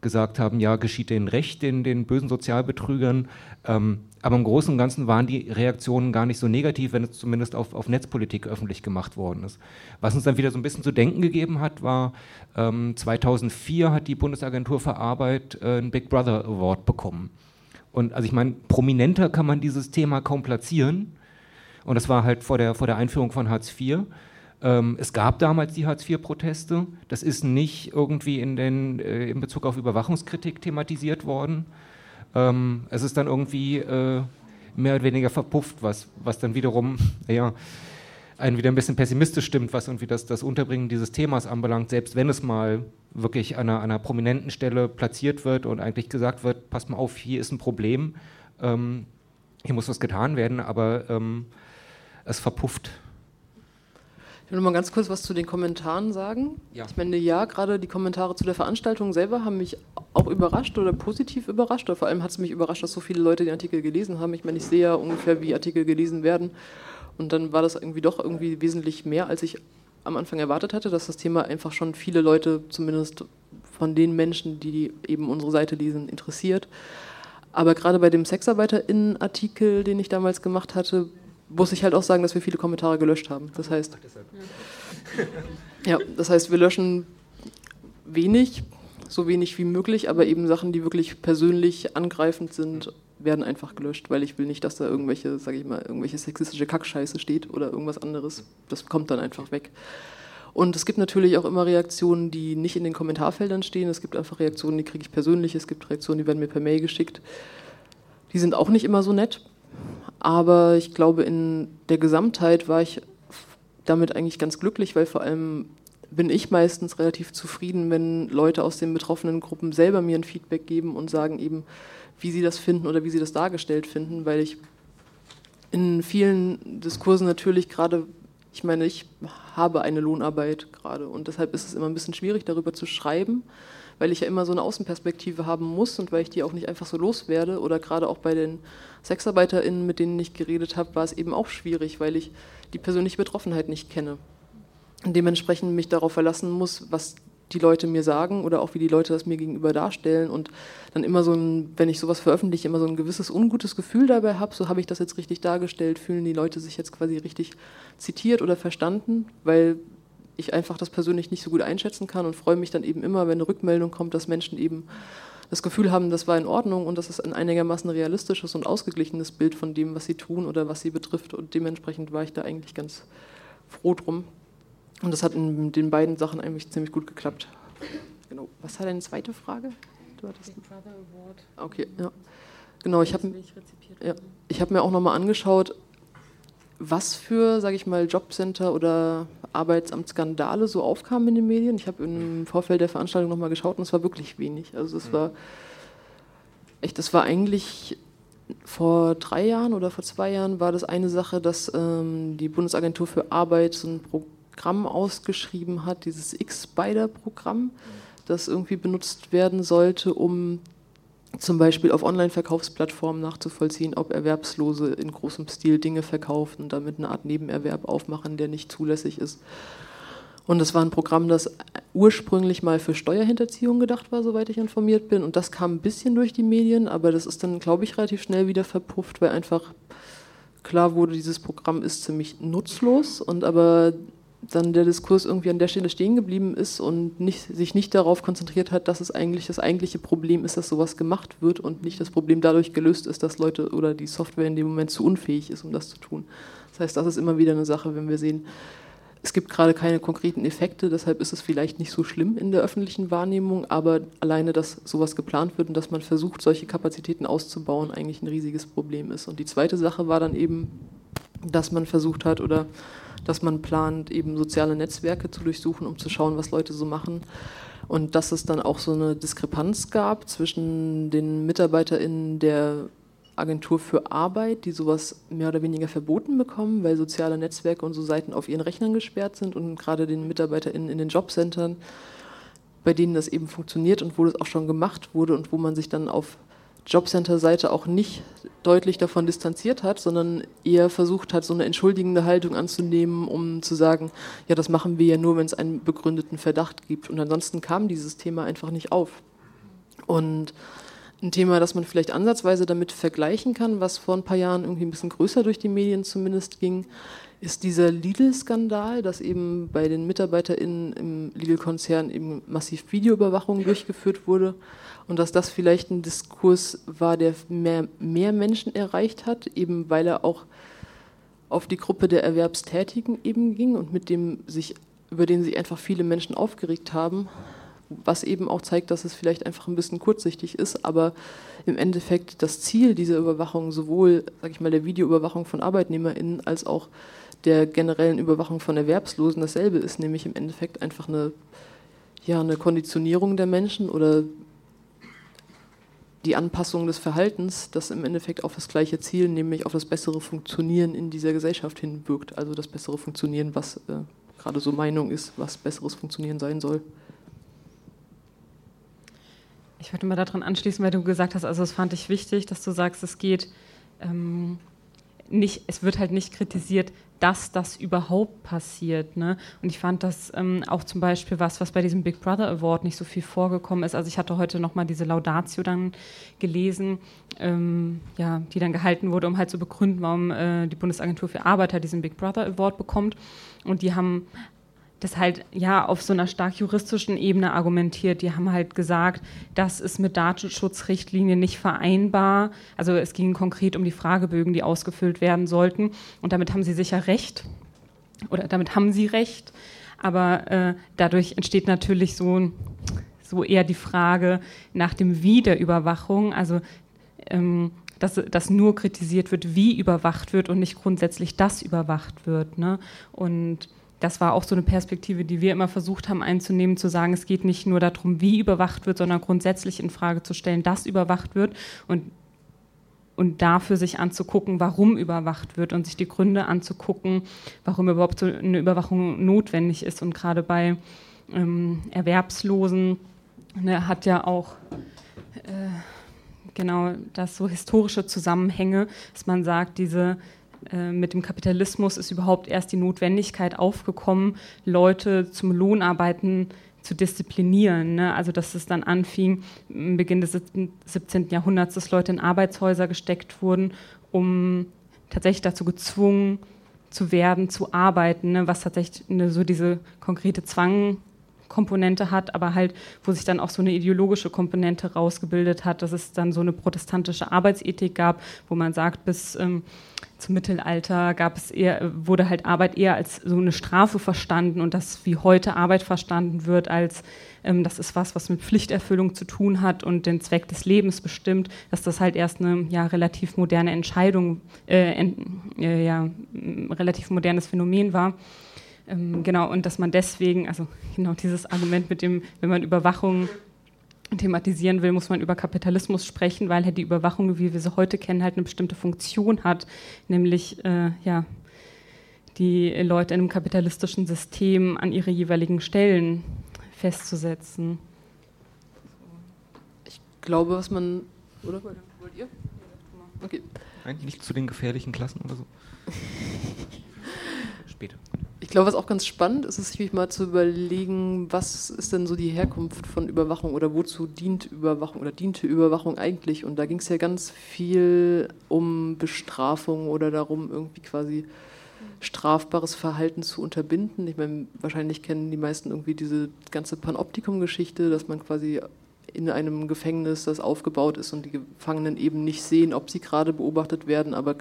gesagt haben, ja, geschieht denen recht, den, den bösen Sozialbetrügern. Ähm, aber im Großen und Ganzen waren die Reaktionen gar nicht so negativ, wenn es zumindest auf, auf Netzpolitik öffentlich gemacht worden ist. Was uns dann wieder so ein bisschen zu denken gegeben hat, war, ähm, 2004 hat die Bundesagentur für Arbeit äh, einen Big Brother Award bekommen. Und also ich meine, prominenter kann man dieses Thema kaum platzieren. Und das war halt vor der, vor der Einführung von Hartz IV. Ähm, es gab damals die Hartz-IV-Proteste. Das ist nicht irgendwie in, den, äh, in Bezug auf Überwachungskritik thematisiert worden. Ähm, es ist dann irgendwie äh, mehr oder weniger verpufft, was, was dann wiederum ja, einen wieder ein bisschen pessimistisch stimmt, was irgendwie das, das Unterbringen dieses Themas anbelangt, selbst wenn es mal wirklich an einer, einer prominenten Stelle platziert wird und eigentlich gesagt wird, passt mal auf, hier ist ein Problem, ähm, hier muss was getan werden, aber ähm, es verpufft. Ich will noch mal ganz kurz was zu den Kommentaren sagen. Ja. Ich meine, ja, gerade die Kommentare zu der Veranstaltung selber haben mich auch überrascht oder positiv überrascht. Oder vor allem hat es mich überrascht, dass so viele Leute den Artikel gelesen haben. Ich meine, ich sehe ja ungefähr, wie Artikel gelesen werden. Und dann war das irgendwie doch irgendwie wesentlich mehr, als ich am Anfang erwartet hatte, dass das Thema einfach schon viele Leute, zumindest von den Menschen, die eben unsere Seite lesen, interessiert. Aber gerade bei dem SexarbeiterInnen-Artikel, den ich damals gemacht hatte, muss ich halt auch sagen, dass wir viele Kommentare gelöscht haben. Das heißt, ja, das heißt, wir löschen wenig, so wenig wie möglich, aber eben Sachen, die wirklich persönlich angreifend sind werden einfach gelöscht, weil ich will nicht, dass da irgendwelche, sage ich mal, irgendwelche sexistische Kackscheiße steht oder irgendwas anderes. Das kommt dann einfach weg. Und es gibt natürlich auch immer Reaktionen, die nicht in den Kommentarfeldern stehen. Es gibt einfach Reaktionen, die kriege ich persönlich. Es gibt Reaktionen, die werden mir per Mail geschickt. Die sind auch nicht immer so nett. Aber ich glaube, in der Gesamtheit war ich damit eigentlich ganz glücklich, weil vor allem bin ich meistens relativ zufrieden, wenn Leute aus den betroffenen Gruppen selber mir ein Feedback geben und sagen eben, wie sie das finden oder wie sie das dargestellt finden, weil ich in vielen Diskursen natürlich gerade, ich meine, ich habe eine Lohnarbeit gerade und deshalb ist es immer ein bisschen schwierig, darüber zu schreiben, weil ich ja immer so eine Außenperspektive haben muss und weil ich die auch nicht einfach so loswerde. Oder gerade auch bei den SexarbeiterInnen, mit denen ich geredet habe, war es eben auch schwierig, weil ich die persönliche Betroffenheit nicht kenne. Und dementsprechend mich darauf verlassen muss, was die Leute mir sagen oder auch wie die Leute das mir gegenüber darstellen. Und dann immer so ein, wenn ich sowas veröffentliche, immer so ein gewisses ungutes Gefühl dabei habe, so habe ich das jetzt richtig dargestellt, fühlen die Leute sich jetzt quasi richtig zitiert oder verstanden, weil ich einfach das persönlich nicht so gut einschätzen kann und freue mich dann eben immer, wenn eine Rückmeldung kommt, dass Menschen eben das Gefühl haben, das war in Ordnung und das ist ein einigermaßen realistisches und ausgeglichenes Bild von dem, was sie tun oder was sie betrifft und dementsprechend war ich da eigentlich ganz froh drum. Und das hat in den beiden Sachen eigentlich ziemlich gut geklappt. Genau. Was war deine zweite Frage? Du hattest Big Brother Award. Okay, ja. Genau, ich habe ja, hab mir auch nochmal angeschaut, was für, sage ich mal, Jobcenter oder Arbeitsamtsskandale so aufkamen in den Medien. Ich habe im Vorfeld der Veranstaltung nochmal geschaut und es war wirklich wenig. Also es war echt, das war eigentlich vor drei Jahren oder vor zwei Jahren war das eine Sache, dass ähm, die Bundesagentur für Arbeit so ein Programm Programm ausgeschrieben hat, dieses X-Spider-Programm, das irgendwie benutzt werden sollte, um zum Beispiel auf Online-Verkaufsplattformen nachzuvollziehen, ob Erwerbslose in großem Stil Dinge verkaufen und damit eine Art Nebenerwerb aufmachen, der nicht zulässig ist. Und das war ein Programm, das ursprünglich mal für Steuerhinterziehung gedacht war, soweit ich informiert bin. Und das kam ein bisschen durch die Medien, aber das ist dann, glaube ich, relativ schnell wieder verpufft, weil einfach klar wurde, dieses Programm ist ziemlich nutzlos und aber dann der Diskurs irgendwie an der Stelle stehen geblieben ist und nicht, sich nicht darauf konzentriert hat, dass es eigentlich das eigentliche Problem ist, dass sowas gemacht wird und nicht das Problem dadurch gelöst ist, dass Leute oder die Software in dem Moment zu unfähig ist, um das zu tun. Das heißt, das ist immer wieder eine Sache, wenn wir sehen, es gibt gerade keine konkreten Effekte, deshalb ist es vielleicht nicht so schlimm in der öffentlichen Wahrnehmung, aber alleine, dass sowas geplant wird und dass man versucht, solche Kapazitäten auszubauen, eigentlich ein riesiges Problem ist. Und die zweite Sache war dann eben, dass man versucht hat oder dass man plant, eben soziale Netzwerke zu durchsuchen, um zu schauen, was Leute so machen. Und dass es dann auch so eine Diskrepanz gab zwischen den MitarbeiterInnen der Agentur für Arbeit, die sowas mehr oder weniger verboten bekommen, weil soziale Netzwerke und so Seiten auf ihren Rechnern gesperrt sind und gerade den MitarbeiterInnen in den Jobcentern, bei denen das eben funktioniert und wo das auch schon gemacht wurde und wo man sich dann auf Jobcenter-Seite auch nicht deutlich davon distanziert hat, sondern eher versucht hat, so eine entschuldigende Haltung anzunehmen, um zu sagen, ja, das machen wir ja nur, wenn es einen begründeten Verdacht gibt. Und ansonsten kam dieses Thema einfach nicht auf. Und ein Thema, das man vielleicht ansatzweise damit vergleichen kann, was vor ein paar Jahren irgendwie ein bisschen größer durch die Medien zumindest ging, ist dieser Lidl-Skandal, dass eben bei den MitarbeiterInnen im Lidl-Konzern eben massiv Videoüberwachung durchgeführt wurde und dass das vielleicht ein Diskurs war, der mehr, mehr Menschen erreicht hat, eben weil er auch auf die Gruppe der Erwerbstätigen eben ging und mit dem sich, über den sich einfach viele Menschen aufgeregt haben, was eben auch zeigt, dass es vielleicht einfach ein bisschen kurzsichtig ist, aber im Endeffekt das Ziel dieser Überwachung sowohl, sag ich mal, der Videoüberwachung von ArbeitnehmerInnen als auch der generellen Überwachung von Erwerbslosen dasselbe ist, nämlich im Endeffekt einfach eine, ja, eine Konditionierung der Menschen oder die Anpassung des Verhaltens, das im Endeffekt auf das gleiche Ziel, nämlich auf das bessere Funktionieren in dieser Gesellschaft hinwirkt. Also das bessere Funktionieren, was äh, gerade so Meinung ist, was besseres Funktionieren sein soll. Ich würde mal daran anschließen, weil du gesagt hast, also das fand ich wichtig, dass du sagst, es geht ähm, nicht, es wird halt nicht kritisiert, dass das überhaupt passiert. Ne? Und ich fand das ähm, auch zum Beispiel was, was bei diesem Big Brother Award nicht so viel vorgekommen ist. Also ich hatte heute nochmal diese Laudatio dann gelesen, ähm, ja, die dann gehalten wurde, um halt zu begründen, warum äh, die Bundesagentur für Arbeit halt diesen Big Brother Award bekommt. Und die haben das halt ja auf so einer stark juristischen Ebene argumentiert. Die haben halt gesagt, das ist mit Datenschutzrichtlinien nicht vereinbar. Also es ging konkret um die Fragebögen, die ausgefüllt werden sollten. Und damit haben sie sicher recht. Oder damit haben sie recht. Aber äh, dadurch entsteht natürlich so, so eher die Frage nach dem Wie der Überwachung. Also ähm, dass, dass nur kritisiert wird, wie überwacht wird und nicht grundsätzlich, dass überwacht wird. Ne? Und das war auch so eine Perspektive, die wir immer versucht haben einzunehmen, zu sagen, es geht nicht nur darum, wie überwacht wird, sondern grundsätzlich in Frage zu stellen, dass überwacht wird und, und dafür sich anzugucken, warum überwacht wird und sich die Gründe anzugucken, warum überhaupt so eine Überwachung notwendig ist. Und gerade bei ähm, Erwerbslosen ne, hat ja auch äh, genau das so historische Zusammenhänge, dass man sagt, diese äh, mit dem Kapitalismus ist überhaupt erst die Notwendigkeit aufgekommen, Leute zum Lohnarbeiten zu disziplinieren. Ne? Also dass es dann anfing, im Beginn des 17. Jahrhunderts, dass Leute in Arbeitshäuser gesteckt wurden, um tatsächlich dazu gezwungen zu werden, zu arbeiten, ne? was tatsächlich eine, so diese konkrete Zwang Komponente hat, aber halt, wo sich dann auch so eine ideologische Komponente rausgebildet hat, dass es dann so eine protestantische Arbeitsethik gab, wo man sagt, bis ähm, zum Mittelalter gab es eher, wurde halt Arbeit eher als so eine Strafe verstanden und das wie heute Arbeit verstanden wird als ähm, das ist was, was mit Pflichterfüllung zu tun hat und den Zweck des Lebens bestimmt, dass das halt erst eine ja, relativ moderne Entscheidung, äh, äh, ja, relativ modernes Phänomen war. Ähm, genau, und dass man deswegen, also genau dieses Argument mit dem, wenn man Überwachung thematisieren will, muss man über Kapitalismus sprechen, weil halt die Überwachung, wie wir sie heute kennen, halt eine bestimmte Funktion hat, nämlich äh, ja, die Leute in einem kapitalistischen System an ihre jeweiligen Stellen festzusetzen. Ich glaube, was man. Oder wollt ihr? Okay. Nein, nicht zu den gefährlichen Klassen oder so. Später. Ich glaube, was auch ganz spannend ist, ist sich mal zu überlegen, was ist denn so die Herkunft von Überwachung oder wozu dient Überwachung oder diente Überwachung eigentlich? Und da ging es ja ganz viel um Bestrafung oder darum, irgendwie quasi strafbares Verhalten zu unterbinden. Ich meine, wahrscheinlich kennen die meisten irgendwie diese ganze Panoptikum-Geschichte, dass man quasi in einem Gefängnis, das aufgebaut ist und die Gefangenen eben nicht sehen, ob sie gerade beobachtet werden, aber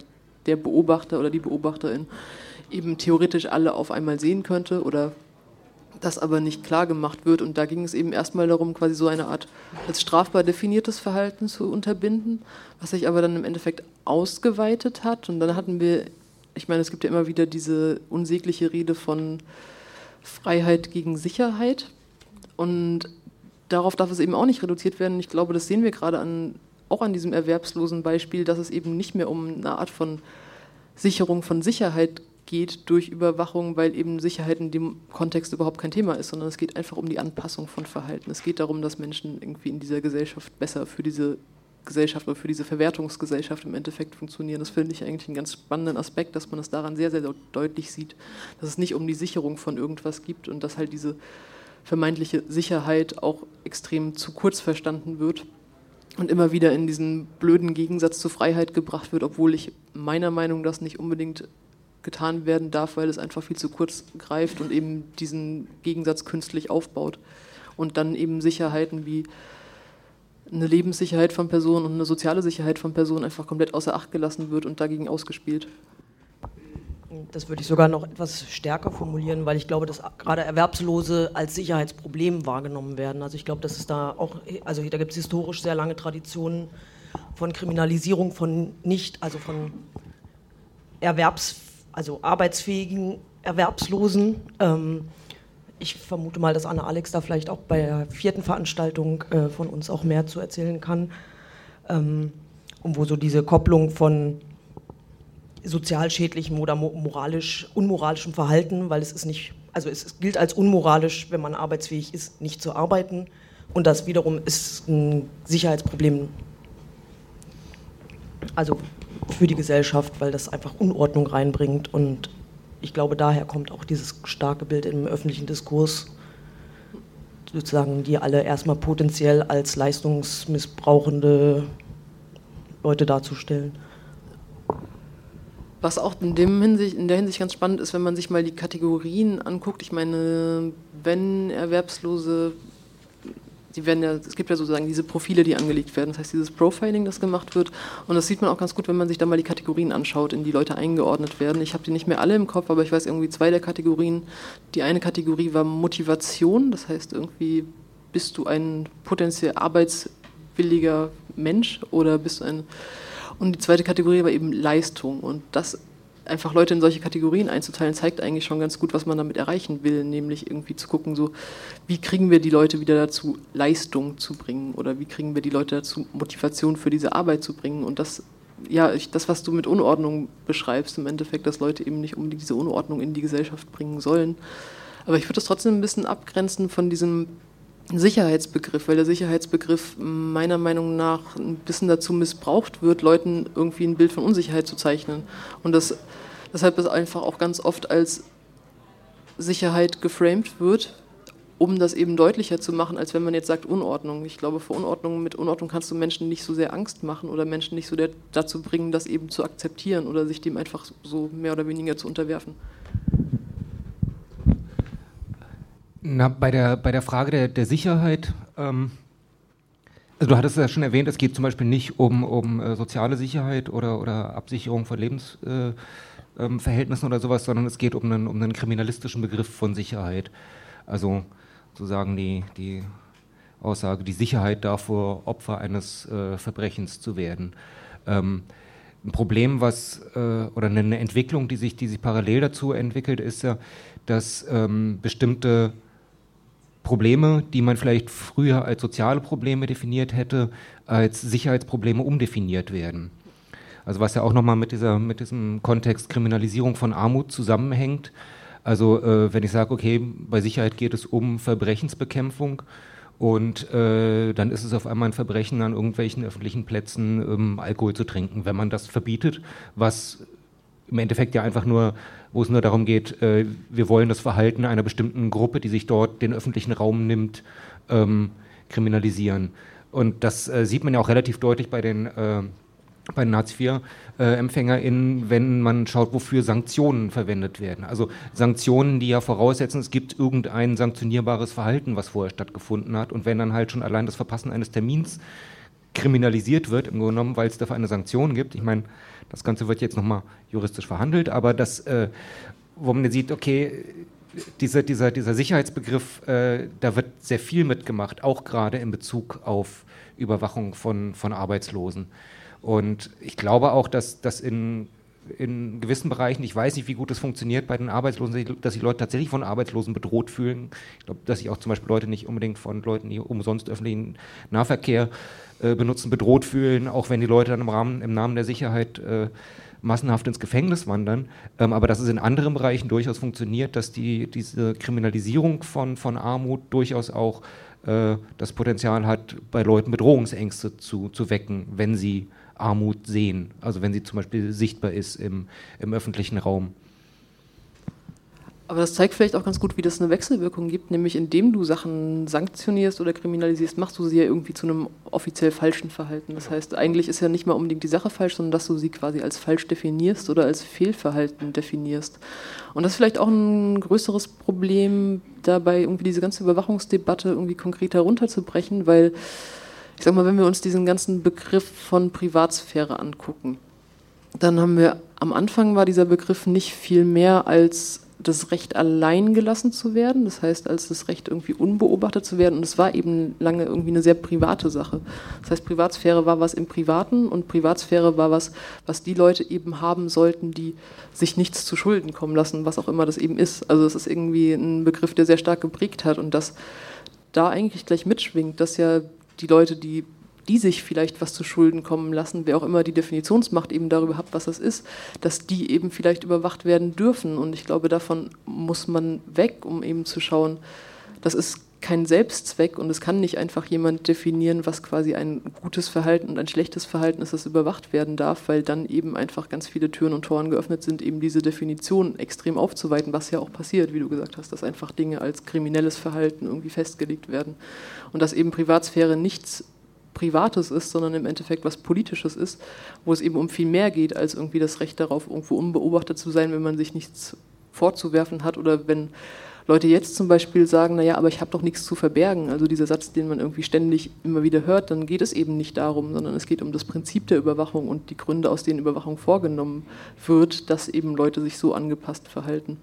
der Beobachter oder die Beobachterin eben theoretisch alle auf einmal sehen könnte oder das aber nicht klar gemacht wird. Und da ging es eben erstmal darum, quasi so eine Art als strafbar definiertes Verhalten zu unterbinden, was sich aber dann im Endeffekt ausgeweitet hat. Und dann hatten wir, ich meine, es gibt ja immer wieder diese unsägliche Rede von Freiheit gegen Sicherheit. Und darauf darf es eben auch nicht reduziert werden. Ich glaube, das sehen wir gerade an, auch an diesem erwerbslosen Beispiel, dass es eben nicht mehr um eine Art von Sicherung von Sicherheit geht durch Überwachung, weil eben Sicherheit in dem Kontext überhaupt kein Thema ist, sondern es geht einfach um die Anpassung von Verhalten. Es geht darum, dass Menschen irgendwie in dieser Gesellschaft besser für diese Gesellschaft oder für diese Verwertungsgesellschaft im Endeffekt funktionieren. Das finde ich eigentlich einen ganz spannenden Aspekt, dass man es daran sehr, sehr deutlich sieht, dass es nicht um die Sicherung von irgendwas gibt und dass halt diese vermeintliche Sicherheit auch extrem zu kurz verstanden wird und immer wieder in diesen blöden Gegensatz zur Freiheit gebracht wird, obwohl ich meiner Meinung nach das nicht unbedingt getan werden darf, weil es einfach viel zu kurz greift und eben diesen Gegensatz künstlich aufbaut. Und dann eben Sicherheiten wie eine Lebenssicherheit von Personen und eine soziale Sicherheit von Personen einfach komplett außer Acht gelassen wird und dagegen ausgespielt. Das würde ich sogar noch etwas stärker formulieren, weil ich glaube, dass gerade Erwerbslose als Sicherheitsproblem wahrgenommen werden. Also ich glaube, dass es da auch, also da gibt es historisch sehr lange Traditionen von Kriminalisierung von nicht, also von Erwerbs also arbeitsfähigen Erwerbslosen. Ähm, ich vermute mal, dass Anna Alex da vielleicht auch bei der vierten Veranstaltung äh, von uns auch mehr zu erzählen kann. Ähm, und wo so diese Kopplung von sozial schädlichem oder moralisch unmoralischem Verhalten, weil es ist nicht, also es gilt als unmoralisch, wenn man arbeitsfähig ist, nicht zu arbeiten. Und das wiederum ist ein Sicherheitsproblem. Also für die Gesellschaft, weil das einfach Unordnung reinbringt. Und ich glaube, daher kommt auch dieses starke Bild im öffentlichen Diskurs, sozusagen, die alle erstmal potenziell als leistungsmissbrauchende Leute darzustellen. Was auch in, dem Hinsicht, in der Hinsicht ganz spannend ist, wenn man sich mal die Kategorien anguckt. Ich meine, wenn Erwerbslose die werden ja, es gibt ja sozusagen diese Profile, die angelegt werden. Das heißt, dieses Profiling, das gemacht wird. Und das sieht man auch ganz gut, wenn man sich da mal die Kategorien anschaut, in die Leute eingeordnet werden. Ich habe die nicht mehr alle im Kopf, aber ich weiß irgendwie zwei der Kategorien. Die eine Kategorie war Motivation, das heißt irgendwie, bist du ein potenziell arbeitswilliger Mensch oder bist du ein. Und die zweite Kategorie war eben Leistung. Und das einfach Leute in solche Kategorien einzuteilen, zeigt eigentlich schon ganz gut, was man damit erreichen will, nämlich irgendwie zu gucken, so wie kriegen wir die Leute wieder dazu, Leistung zu bringen oder wie kriegen wir die Leute dazu, Motivation für diese Arbeit zu bringen und das ja, ich, das, was du mit Unordnung beschreibst, im Endeffekt, dass Leute eben nicht unbedingt diese Unordnung in die Gesellschaft bringen sollen. Aber ich würde das trotzdem ein bisschen abgrenzen von diesem Sicherheitsbegriff, weil der Sicherheitsbegriff meiner Meinung nach ein bisschen dazu missbraucht wird, Leuten irgendwie ein Bild von Unsicherheit zu zeichnen. Und das, deshalb ist einfach auch ganz oft als Sicherheit geframed wird, um das eben deutlicher zu machen, als wenn man jetzt sagt Unordnung. Ich glaube, vor Unordnung, mit Unordnung kannst du Menschen nicht so sehr Angst machen oder Menschen nicht so dazu bringen, das eben zu akzeptieren oder sich dem einfach so mehr oder weniger zu unterwerfen. Na, bei der, bei der Frage der, der Sicherheit, ähm, also du hattest es ja schon erwähnt, es geht zum Beispiel nicht um, um äh, soziale Sicherheit oder, oder Absicherung von Lebensverhältnissen äh, ähm, oder sowas, sondern es geht um einen, um einen kriminalistischen Begriff von Sicherheit. Also sozusagen die, die Aussage, die Sicherheit davor, Opfer eines äh, Verbrechens zu werden. Ähm, ein Problem, was äh, oder eine Entwicklung, die sich, die sich parallel dazu entwickelt, ist ja, dass ähm, bestimmte Probleme, die man vielleicht früher als soziale Probleme definiert hätte, als Sicherheitsprobleme umdefiniert werden. Also was ja auch nochmal mit, mit diesem Kontext Kriminalisierung von Armut zusammenhängt. Also äh, wenn ich sage, okay, bei Sicherheit geht es um Verbrechensbekämpfung und äh, dann ist es auf einmal ein Verbrechen, an irgendwelchen öffentlichen Plätzen ähm, Alkohol zu trinken, wenn man das verbietet, was im Endeffekt ja einfach nur wo es nur darum geht, äh, wir wollen das Verhalten einer bestimmten Gruppe, die sich dort den öffentlichen Raum nimmt, ähm, kriminalisieren. Und das äh, sieht man ja auch relativ deutlich bei den, äh, bei den Hartz-IV-EmpfängerInnen, wenn man schaut, wofür Sanktionen verwendet werden. Also Sanktionen, die ja voraussetzen, es gibt irgendein sanktionierbares Verhalten, was vorher stattgefunden hat. Und wenn dann halt schon allein das Verpassen eines Termins kriminalisiert wird, im Grunde genommen, weil es dafür eine Sanktion gibt. Ich meine, das Ganze wird jetzt nochmal juristisch verhandelt, aber das, äh, wo man sieht, okay, diese, dieser, dieser Sicherheitsbegriff, äh, da wird sehr viel mitgemacht, auch gerade in Bezug auf Überwachung von, von Arbeitslosen. Und ich glaube auch, dass, dass in, in gewissen Bereichen, ich weiß nicht, wie gut das funktioniert bei den Arbeitslosen, dass sich Leute tatsächlich von Arbeitslosen bedroht fühlen. Ich glaube, dass sich auch zum Beispiel Leute nicht unbedingt von Leuten, die umsonst öffentlichen Nahverkehr äh, benutzen, bedroht fühlen, auch wenn die Leute dann im, Rahmen, im Namen der Sicherheit äh, massenhaft ins Gefängnis wandern. Ähm, aber dass es in anderen Bereichen durchaus funktioniert, dass die, diese Kriminalisierung von, von Armut durchaus auch äh, das Potenzial hat, bei Leuten Bedrohungsängste zu, zu wecken, wenn sie Armut sehen, also wenn sie zum Beispiel sichtbar ist im, im öffentlichen Raum. Aber das zeigt vielleicht auch ganz gut, wie das eine Wechselwirkung gibt, nämlich indem du Sachen sanktionierst oder kriminalisierst, machst du sie ja irgendwie zu einem offiziell falschen Verhalten. Das heißt, eigentlich ist ja nicht mal unbedingt die Sache falsch, sondern dass du sie quasi als falsch definierst oder als Fehlverhalten definierst. Und das ist vielleicht auch ein größeres Problem dabei, irgendwie diese ganze Überwachungsdebatte irgendwie konkret herunterzubrechen, weil ich sag mal, wenn wir uns diesen ganzen Begriff von Privatsphäre angucken, dann haben wir am Anfang war dieser Begriff nicht viel mehr als das Recht allein gelassen zu werden, das heißt als das Recht irgendwie unbeobachtet zu werden und es war eben lange irgendwie eine sehr private Sache. Das heißt Privatsphäre war was im Privaten und Privatsphäre war was, was die Leute eben haben sollten, die sich nichts zu Schulden kommen lassen, was auch immer das eben ist. Also es ist irgendwie ein Begriff, der sehr stark geprägt hat und das da eigentlich gleich mitschwingt, dass ja die Leute, die die sich vielleicht was zu Schulden kommen lassen, wer auch immer die Definitionsmacht eben darüber hat, was das ist, dass die eben vielleicht überwacht werden dürfen. Und ich glaube, davon muss man weg, um eben zu schauen, das ist kein Selbstzweck und es kann nicht einfach jemand definieren, was quasi ein gutes Verhalten und ein schlechtes Verhalten ist, das überwacht werden darf, weil dann eben einfach ganz viele Türen und Toren geöffnet sind, eben diese Definition extrem aufzuweiten, was ja auch passiert, wie du gesagt hast, dass einfach Dinge als kriminelles Verhalten irgendwie festgelegt werden und dass eben Privatsphäre nichts Privates ist, sondern im Endeffekt was Politisches ist, wo es eben um viel mehr geht, als irgendwie das Recht darauf, irgendwo unbeobachtet zu sein, wenn man sich nichts vorzuwerfen hat oder wenn Leute jetzt zum Beispiel sagen, naja, aber ich habe doch nichts zu verbergen. Also dieser Satz, den man irgendwie ständig immer wieder hört, dann geht es eben nicht darum, sondern es geht um das Prinzip der Überwachung und die Gründe, aus denen Überwachung vorgenommen wird, dass eben Leute sich so angepasst verhalten.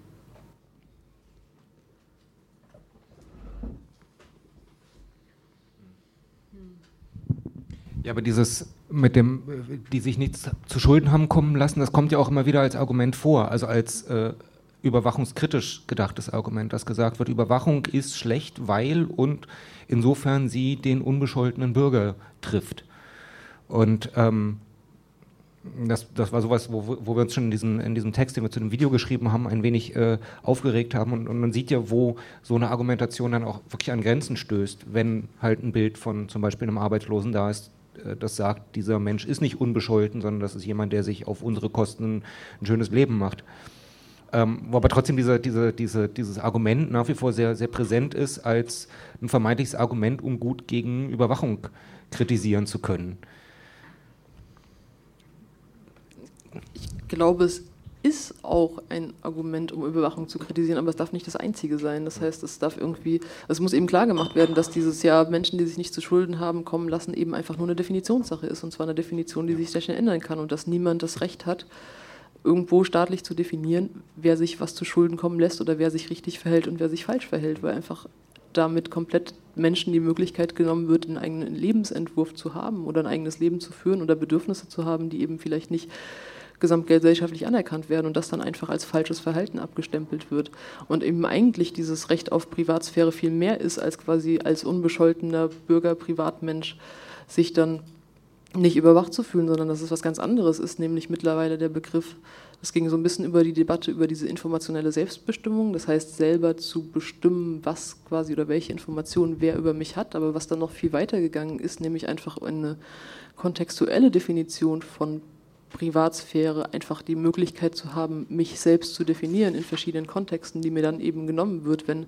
Ja, aber dieses mit dem, die sich nichts zu Schulden haben kommen lassen, das kommt ja auch immer wieder als Argument vor, also als äh, überwachungskritisch gedachtes Argument, dass gesagt wird, Überwachung ist schlecht, weil und insofern sie den unbescholtenen Bürger trifft. Und ähm, das, das war sowas, wo, wo wir uns schon in, diesen, in diesem Text, den wir zu dem Video geschrieben haben, ein wenig äh, aufgeregt haben. Und, und, man sieht ja, wo so eine Argumentation dann auch wirklich an Grenzen stößt, wenn halt ein Bild von zum Beispiel einem Arbeitslosen da ist, das sagt, dieser Mensch ist nicht unbescholten, sondern das ist jemand, der sich auf unsere Kosten ein schönes Leben macht. Ähm, wo aber trotzdem diese, diese, diese, dieses Argument nach wie vor sehr, sehr präsent ist als ein vermeintliches Argument, um gut gegen Überwachung kritisieren zu können. Ich glaube, es ist auch ein Argument, um Überwachung zu kritisieren, aber es darf nicht das einzige sein. Das heißt, es darf irgendwie, es muss eben klar gemacht werden, dass dieses Jahr Menschen, die sich nicht zu Schulden haben, kommen lassen, eben einfach nur eine Definitionssache ist. Und zwar eine Definition, die sich sehr schnell ändern kann und dass niemand das Recht hat, irgendwo staatlich zu definieren, wer sich was zu Schulden kommen lässt oder wer sich richtig verhält und wer sich falsch verhält, weil einfach damit komplett Menschen die Möglichkeit genommen wird, einen eigenen Lebensentwurf zu haben oder ein eigenes Leben zu führen oder Bedürfnisse zu haben, die eben vielleicht nicht gesamtgesellschaftlich anerkannt werden und das dann einfach als falsches Verhalten abgestempelt wird. Und eben eigentlich dieses Recht auf Privatsphäre viel mehr ist, als quasi als unbescholtener Bürger, Privatmensch sich dann nicht überwacht zu fühlen, sondern dass es was ganz anderes ist, nämlich mittlerweile der Begriff, es ging so ein bisschen über die Debatte über diese informationelle Selbstbestimmung, das heißt selber zu bestimmen, was quasi oder welche Informationen wer über mich hat, aber was dann noch viel weiter gegangen ist, nämlich einfach eine kontextuelle Definition von Privatsphäre, einfach die Möglichkeit zu haben, mich selbst zu definieren in verschiedenen Kontexten, die mir dann eben genommen wird, wenn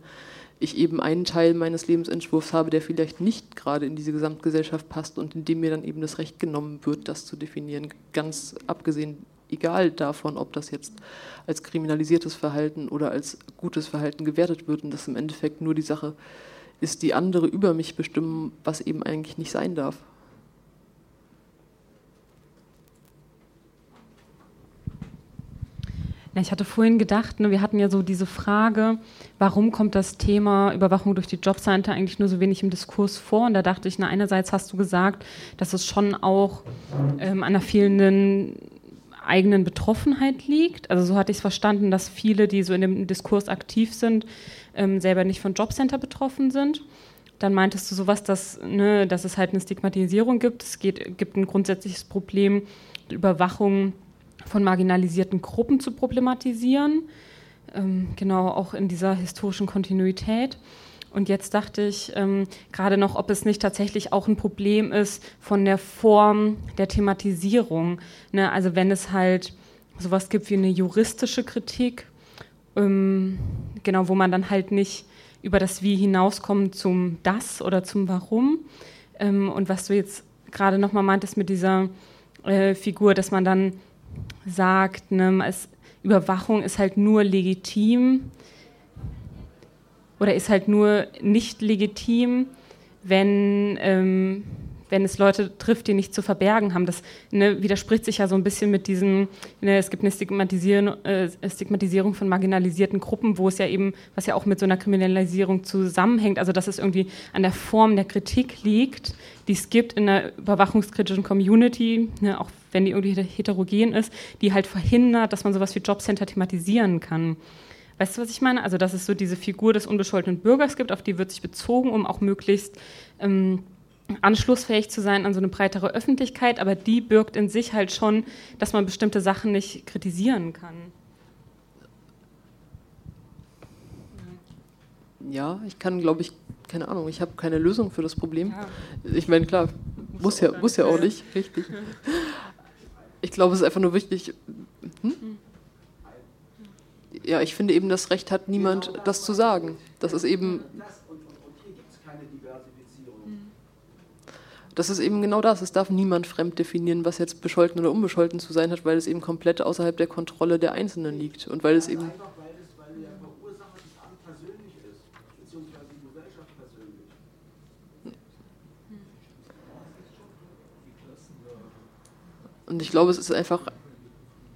ich eben einen Teil meines Lebensentwurfs habe, der vielleicht nicht gerade in diese Gesamtgesellschaft passt und in dem mir dann eben das Recht genommen wird, das zu definieren. Ganz abgesehen, egal davon, ob das jetzt als kriminalisiertes Verhalten oder als gutes Verhalten gewertet wird und das im Endeffekt nur die Sache ist, die andere über mich bestimmen, was eben eigentlich nicht sein darf. Ich hatte vorhin gedacht, ne, wir hatten ja so diese Frage, warum kommt das Thema Überwachung durch die Jobcenter eigentlich nur so wenig im Diskurs vor? Und da dachte ich, na, einerseits hast du gesagt, dass es schon auch ähm, an einer fehlenden eigenen Betroffenheit liegt. Also so hatte ich es verstanden, dass viele, die so in dem Diskurs aktiv sind, ähm, selber nicht von Jobcenter betroffen sind. Dann meintest du sowas, dass, ne, dass es halt eine Stigmatisierung gibt. Es geht, gibt ein grundsätzliches Problem, Überwachung von marginalisierten Gruppen zu problematisieren, ähm, genau auch in dieser historischen Kontinuität. Und jetzt dachte ich ähm, gerade noch, ob es nicht tatsächlich auch ein Problem ist von der Form der Thematisierung. Ne? Also wenn es halt sowas gibt wie eine juristische Kritik, ähm, genau, wo man dann halt nicht über das Wie hinauskommt zum Das oder zum Warum. Ähm, und was du jetzt gerade nochmal meintest mit dieser äh, Figur, dass man dann sagt, ne, es, Überwachung ist halt nur legitim oder ist halt nur nicht legitim, wenn, ähm, wenn es Leute trifft, die nichts zu verbergen haben. Das ne, widerspricht sich ja so ein bisschen mit diesem, ne, es gibt eine Stigmatisierung, äh, Stigmatisierung von marginalisierten Gruppen, wo es ja eben, was ja auch mit so einer Kriminalisierung zusammenhängt, also dass es irgendwie an der Form der Kritik liegt, die es gibt in einer überwachungskritischen Community, ne, auch wenn die irgendwie heterogen ist, die halt verhindert, dass man sowas wie Jobcenter thematisieren kann. Weißt du, was ich meine? Also, dass es so diese Figur des unbescholtenen Bürgers gibt, auf die wird sich bezogen, um auch möglichst ähm, anschlussfähig zu sein an so eine breitere Öffentlichkeit, aber die birgt in sich halt schon, dass man bestimmte Sachen nicht kritisieren kann. Ja, ich kann, glaube ich, keine Ahnung, ich habe keine Lösung für das Problem. Ja. Ich meine, klar, muss ja, muss ja auch nicht, richtig. Ich glaube, es ist einfach nur wichtig. Hm? Ja, ich finde eben, das Recht hat niemand, das zu sagen. Das ist eben. Das ist eben genau das. Es darf niemand fremd definieren, was jetzt bescholten oder unbescholten zu sein hat, weil es eben komplett außerhalb der Kontrolle der Einzelnen liegt. Und weil es eben. Und ich glaube, es ist einfach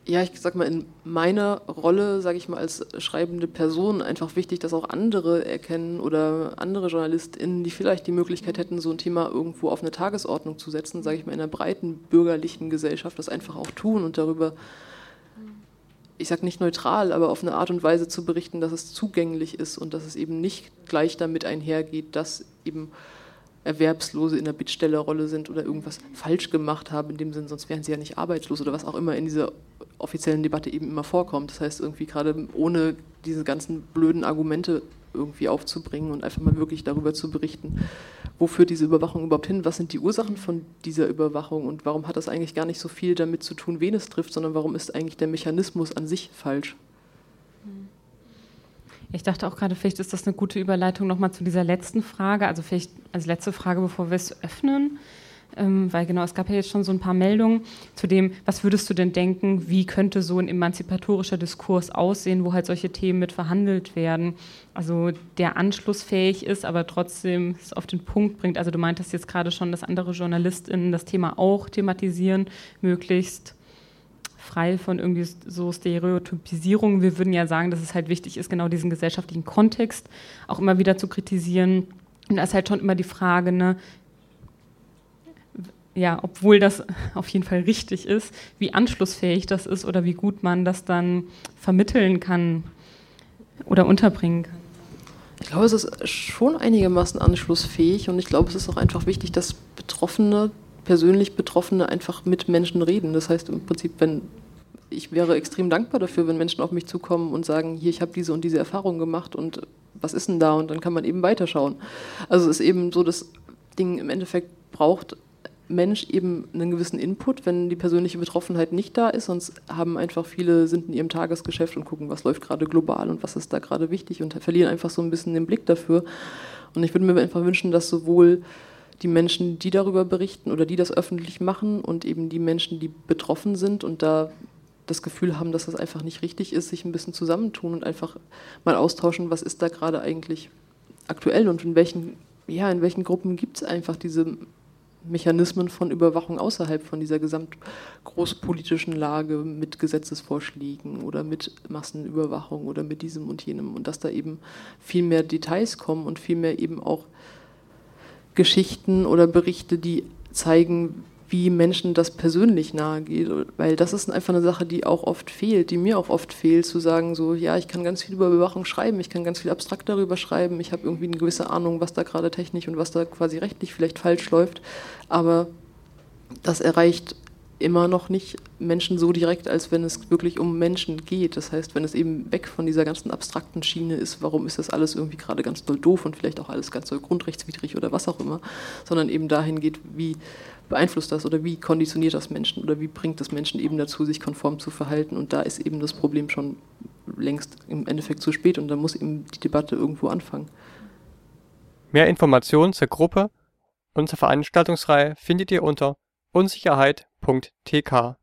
ja, ich sag mal, in meiner Rolle, sage ich mal, als schreibende Person einfach wichtig, dass auch andere erkennen oder andere JournalistInnen, die vielleicht die Möglichkeit hätten, so ein Thema irgendwo auf eine Tagesordnung zu setzen, sage ich mal, in einer breiten bürgerlichen Gesellschaft, das einfach auch tun und darüber, ich sag nicht neutral, aber auf eine Art und Weise zu berichten, dass es zugänglich ist und dass es eben nicht gleich damit einhergeht, dass eben Erwerbslose in der Bittstellerrolle sind oder irgendwas falsch gemacht haben, in dem Sinn, sonst wären sie ja nicht arbeitslos oder was auch immer in dieser offiziellen Debatte eben immer vorkommt. Das heißt, irgendwie gerade ohne diese ganzen blöden Argumente irgendwie aufzubringen und einfach mal wirklich darüber zu berichten, wo führt diese Überwachung überhaupt hin, was sind die Ursachen von dieser Überwachung und warum hat das eigentlich gar nicht so viel damit zu tun, wen es trifft, sondern warum ist eigentlich der Mechanismus an sich falsch. Ich dachte auch gerade, vielleicht ist das eine gute Überleitung nochmal zu dieser letzten Frage, also vielleicht als letzte Frage, bevor wir es öffnen. Ähm, weil genau, es gab ja jetzt schon so ein paar Meldungen zu dem, was würdest du denn denken, wie könnte so ein emanzipatorischer Diskurs aussehen, wo halt solche Themen mit verhandelt werden, also der anschlussfähig ist, aber trotzdem es auf den Punkt bringt. Also du meintest jetzt gerade schon, dass andere JournalistInnen das Thema auch thematisieren, möglichst frei von irgendwie so Stereotypisierungen. Wir würden ja sagen, dass es halt wichtig ist, genau diesen gesellschaftlichen Kontext auch immer wieder zu kritisieren. Und da ist halt schon immer die Frage, ne, ja, obwohl das auf jeden Fall richtig ist, wie anschlussfähig das ist oder wie gut man das dann vermitteln kann oder unterbringen kann. Ich glaube, es ist schon einigermaßen anschlussfähig und ich glaube, es ist auch einfach wichtig, dass Betroffene, persönlich Betroffene einfach mit Menschen reden. Das heißt im Prinzip, wenn ich wäre extrem dankbar dafür, wenn Menschen auf mich zukommen und sagen, hier, ich habe diese und diese Erfahrung gemacht und was ist denn da? Und dann kann man eben weiterschauen. Also es ist eben so, das Ding im Endeffekt braucht Mensch eben einen gewissen Input, wenn die persönliche Betroffenheit nicht da ist. Sonst haben einfach viele, sind in ihrem Tagesgeschäft und gucken, was läuft gerade global und was ist da gerade wichtig und verlieren einfach so ein bisschen den Blick dafür. Und ich würde mir einfach wünschen, dass sowohl die Menschen, die darüber berichten oder die das öffentlich machen und eben die Menschen, die betroffen sind und da das Gefühl haben, dass das einfach nicht richtig ist, sich ein bisschen zusammentun und einfach mal austauschen, was ist da gerade eigentlich aktuell und in welchen, ja, in welchen Gruppen gibt es einfach diese Mechanismen von Überwachung außerhalb von dieser gesamtgroßpolitischen Lage mit Gesetzesvorschlägen oder mit Massenüberwachung oder mit diesem und jenem und dass da eben viel mehr Details kommen und viel mehr eben auch Geschichten oder Berichte, die zeigen, wie Menschen das persönlich nahe geht, weil das ist einfach eine Sache, die auch oft fehlt, die mir auch oft fehlt, zu sagen, so, ja, ich kann ganz viel über Überwachung schreiben, ich kann ganz viel abstrakt darüber schreiben, ich habe irgendwie eine gewisse Ahnung, was da gerade technisch und was da quasi rechtlich vielleicht falsch läuft, aber das erreicht immer noch nicht Menschen so direkt, als wenn es wirklich um Menschen geht. Das heißt, wenn es eben weg von dieser ganzen abstrakten Schiene ist, warum ist das alles irgendwie gerade ganz doll doof und vielleicht auch alles ganz doll grundrechtswidrig oder was auch immer, sondern eben dahin geht, wie beeinflusst das oder wie konditioniert das Menschen oder wie bringt das Menschen eben dazu, sich konform zu verhalten. Und da ist eben das Problem schon längst im Endeffekt zu spät und da muss eben die Debatte irgendwo anfangen. Mehr Informationen zur Gruppe und zur Veranstaltungsreihe findet ihr unter unsicherheit.tk.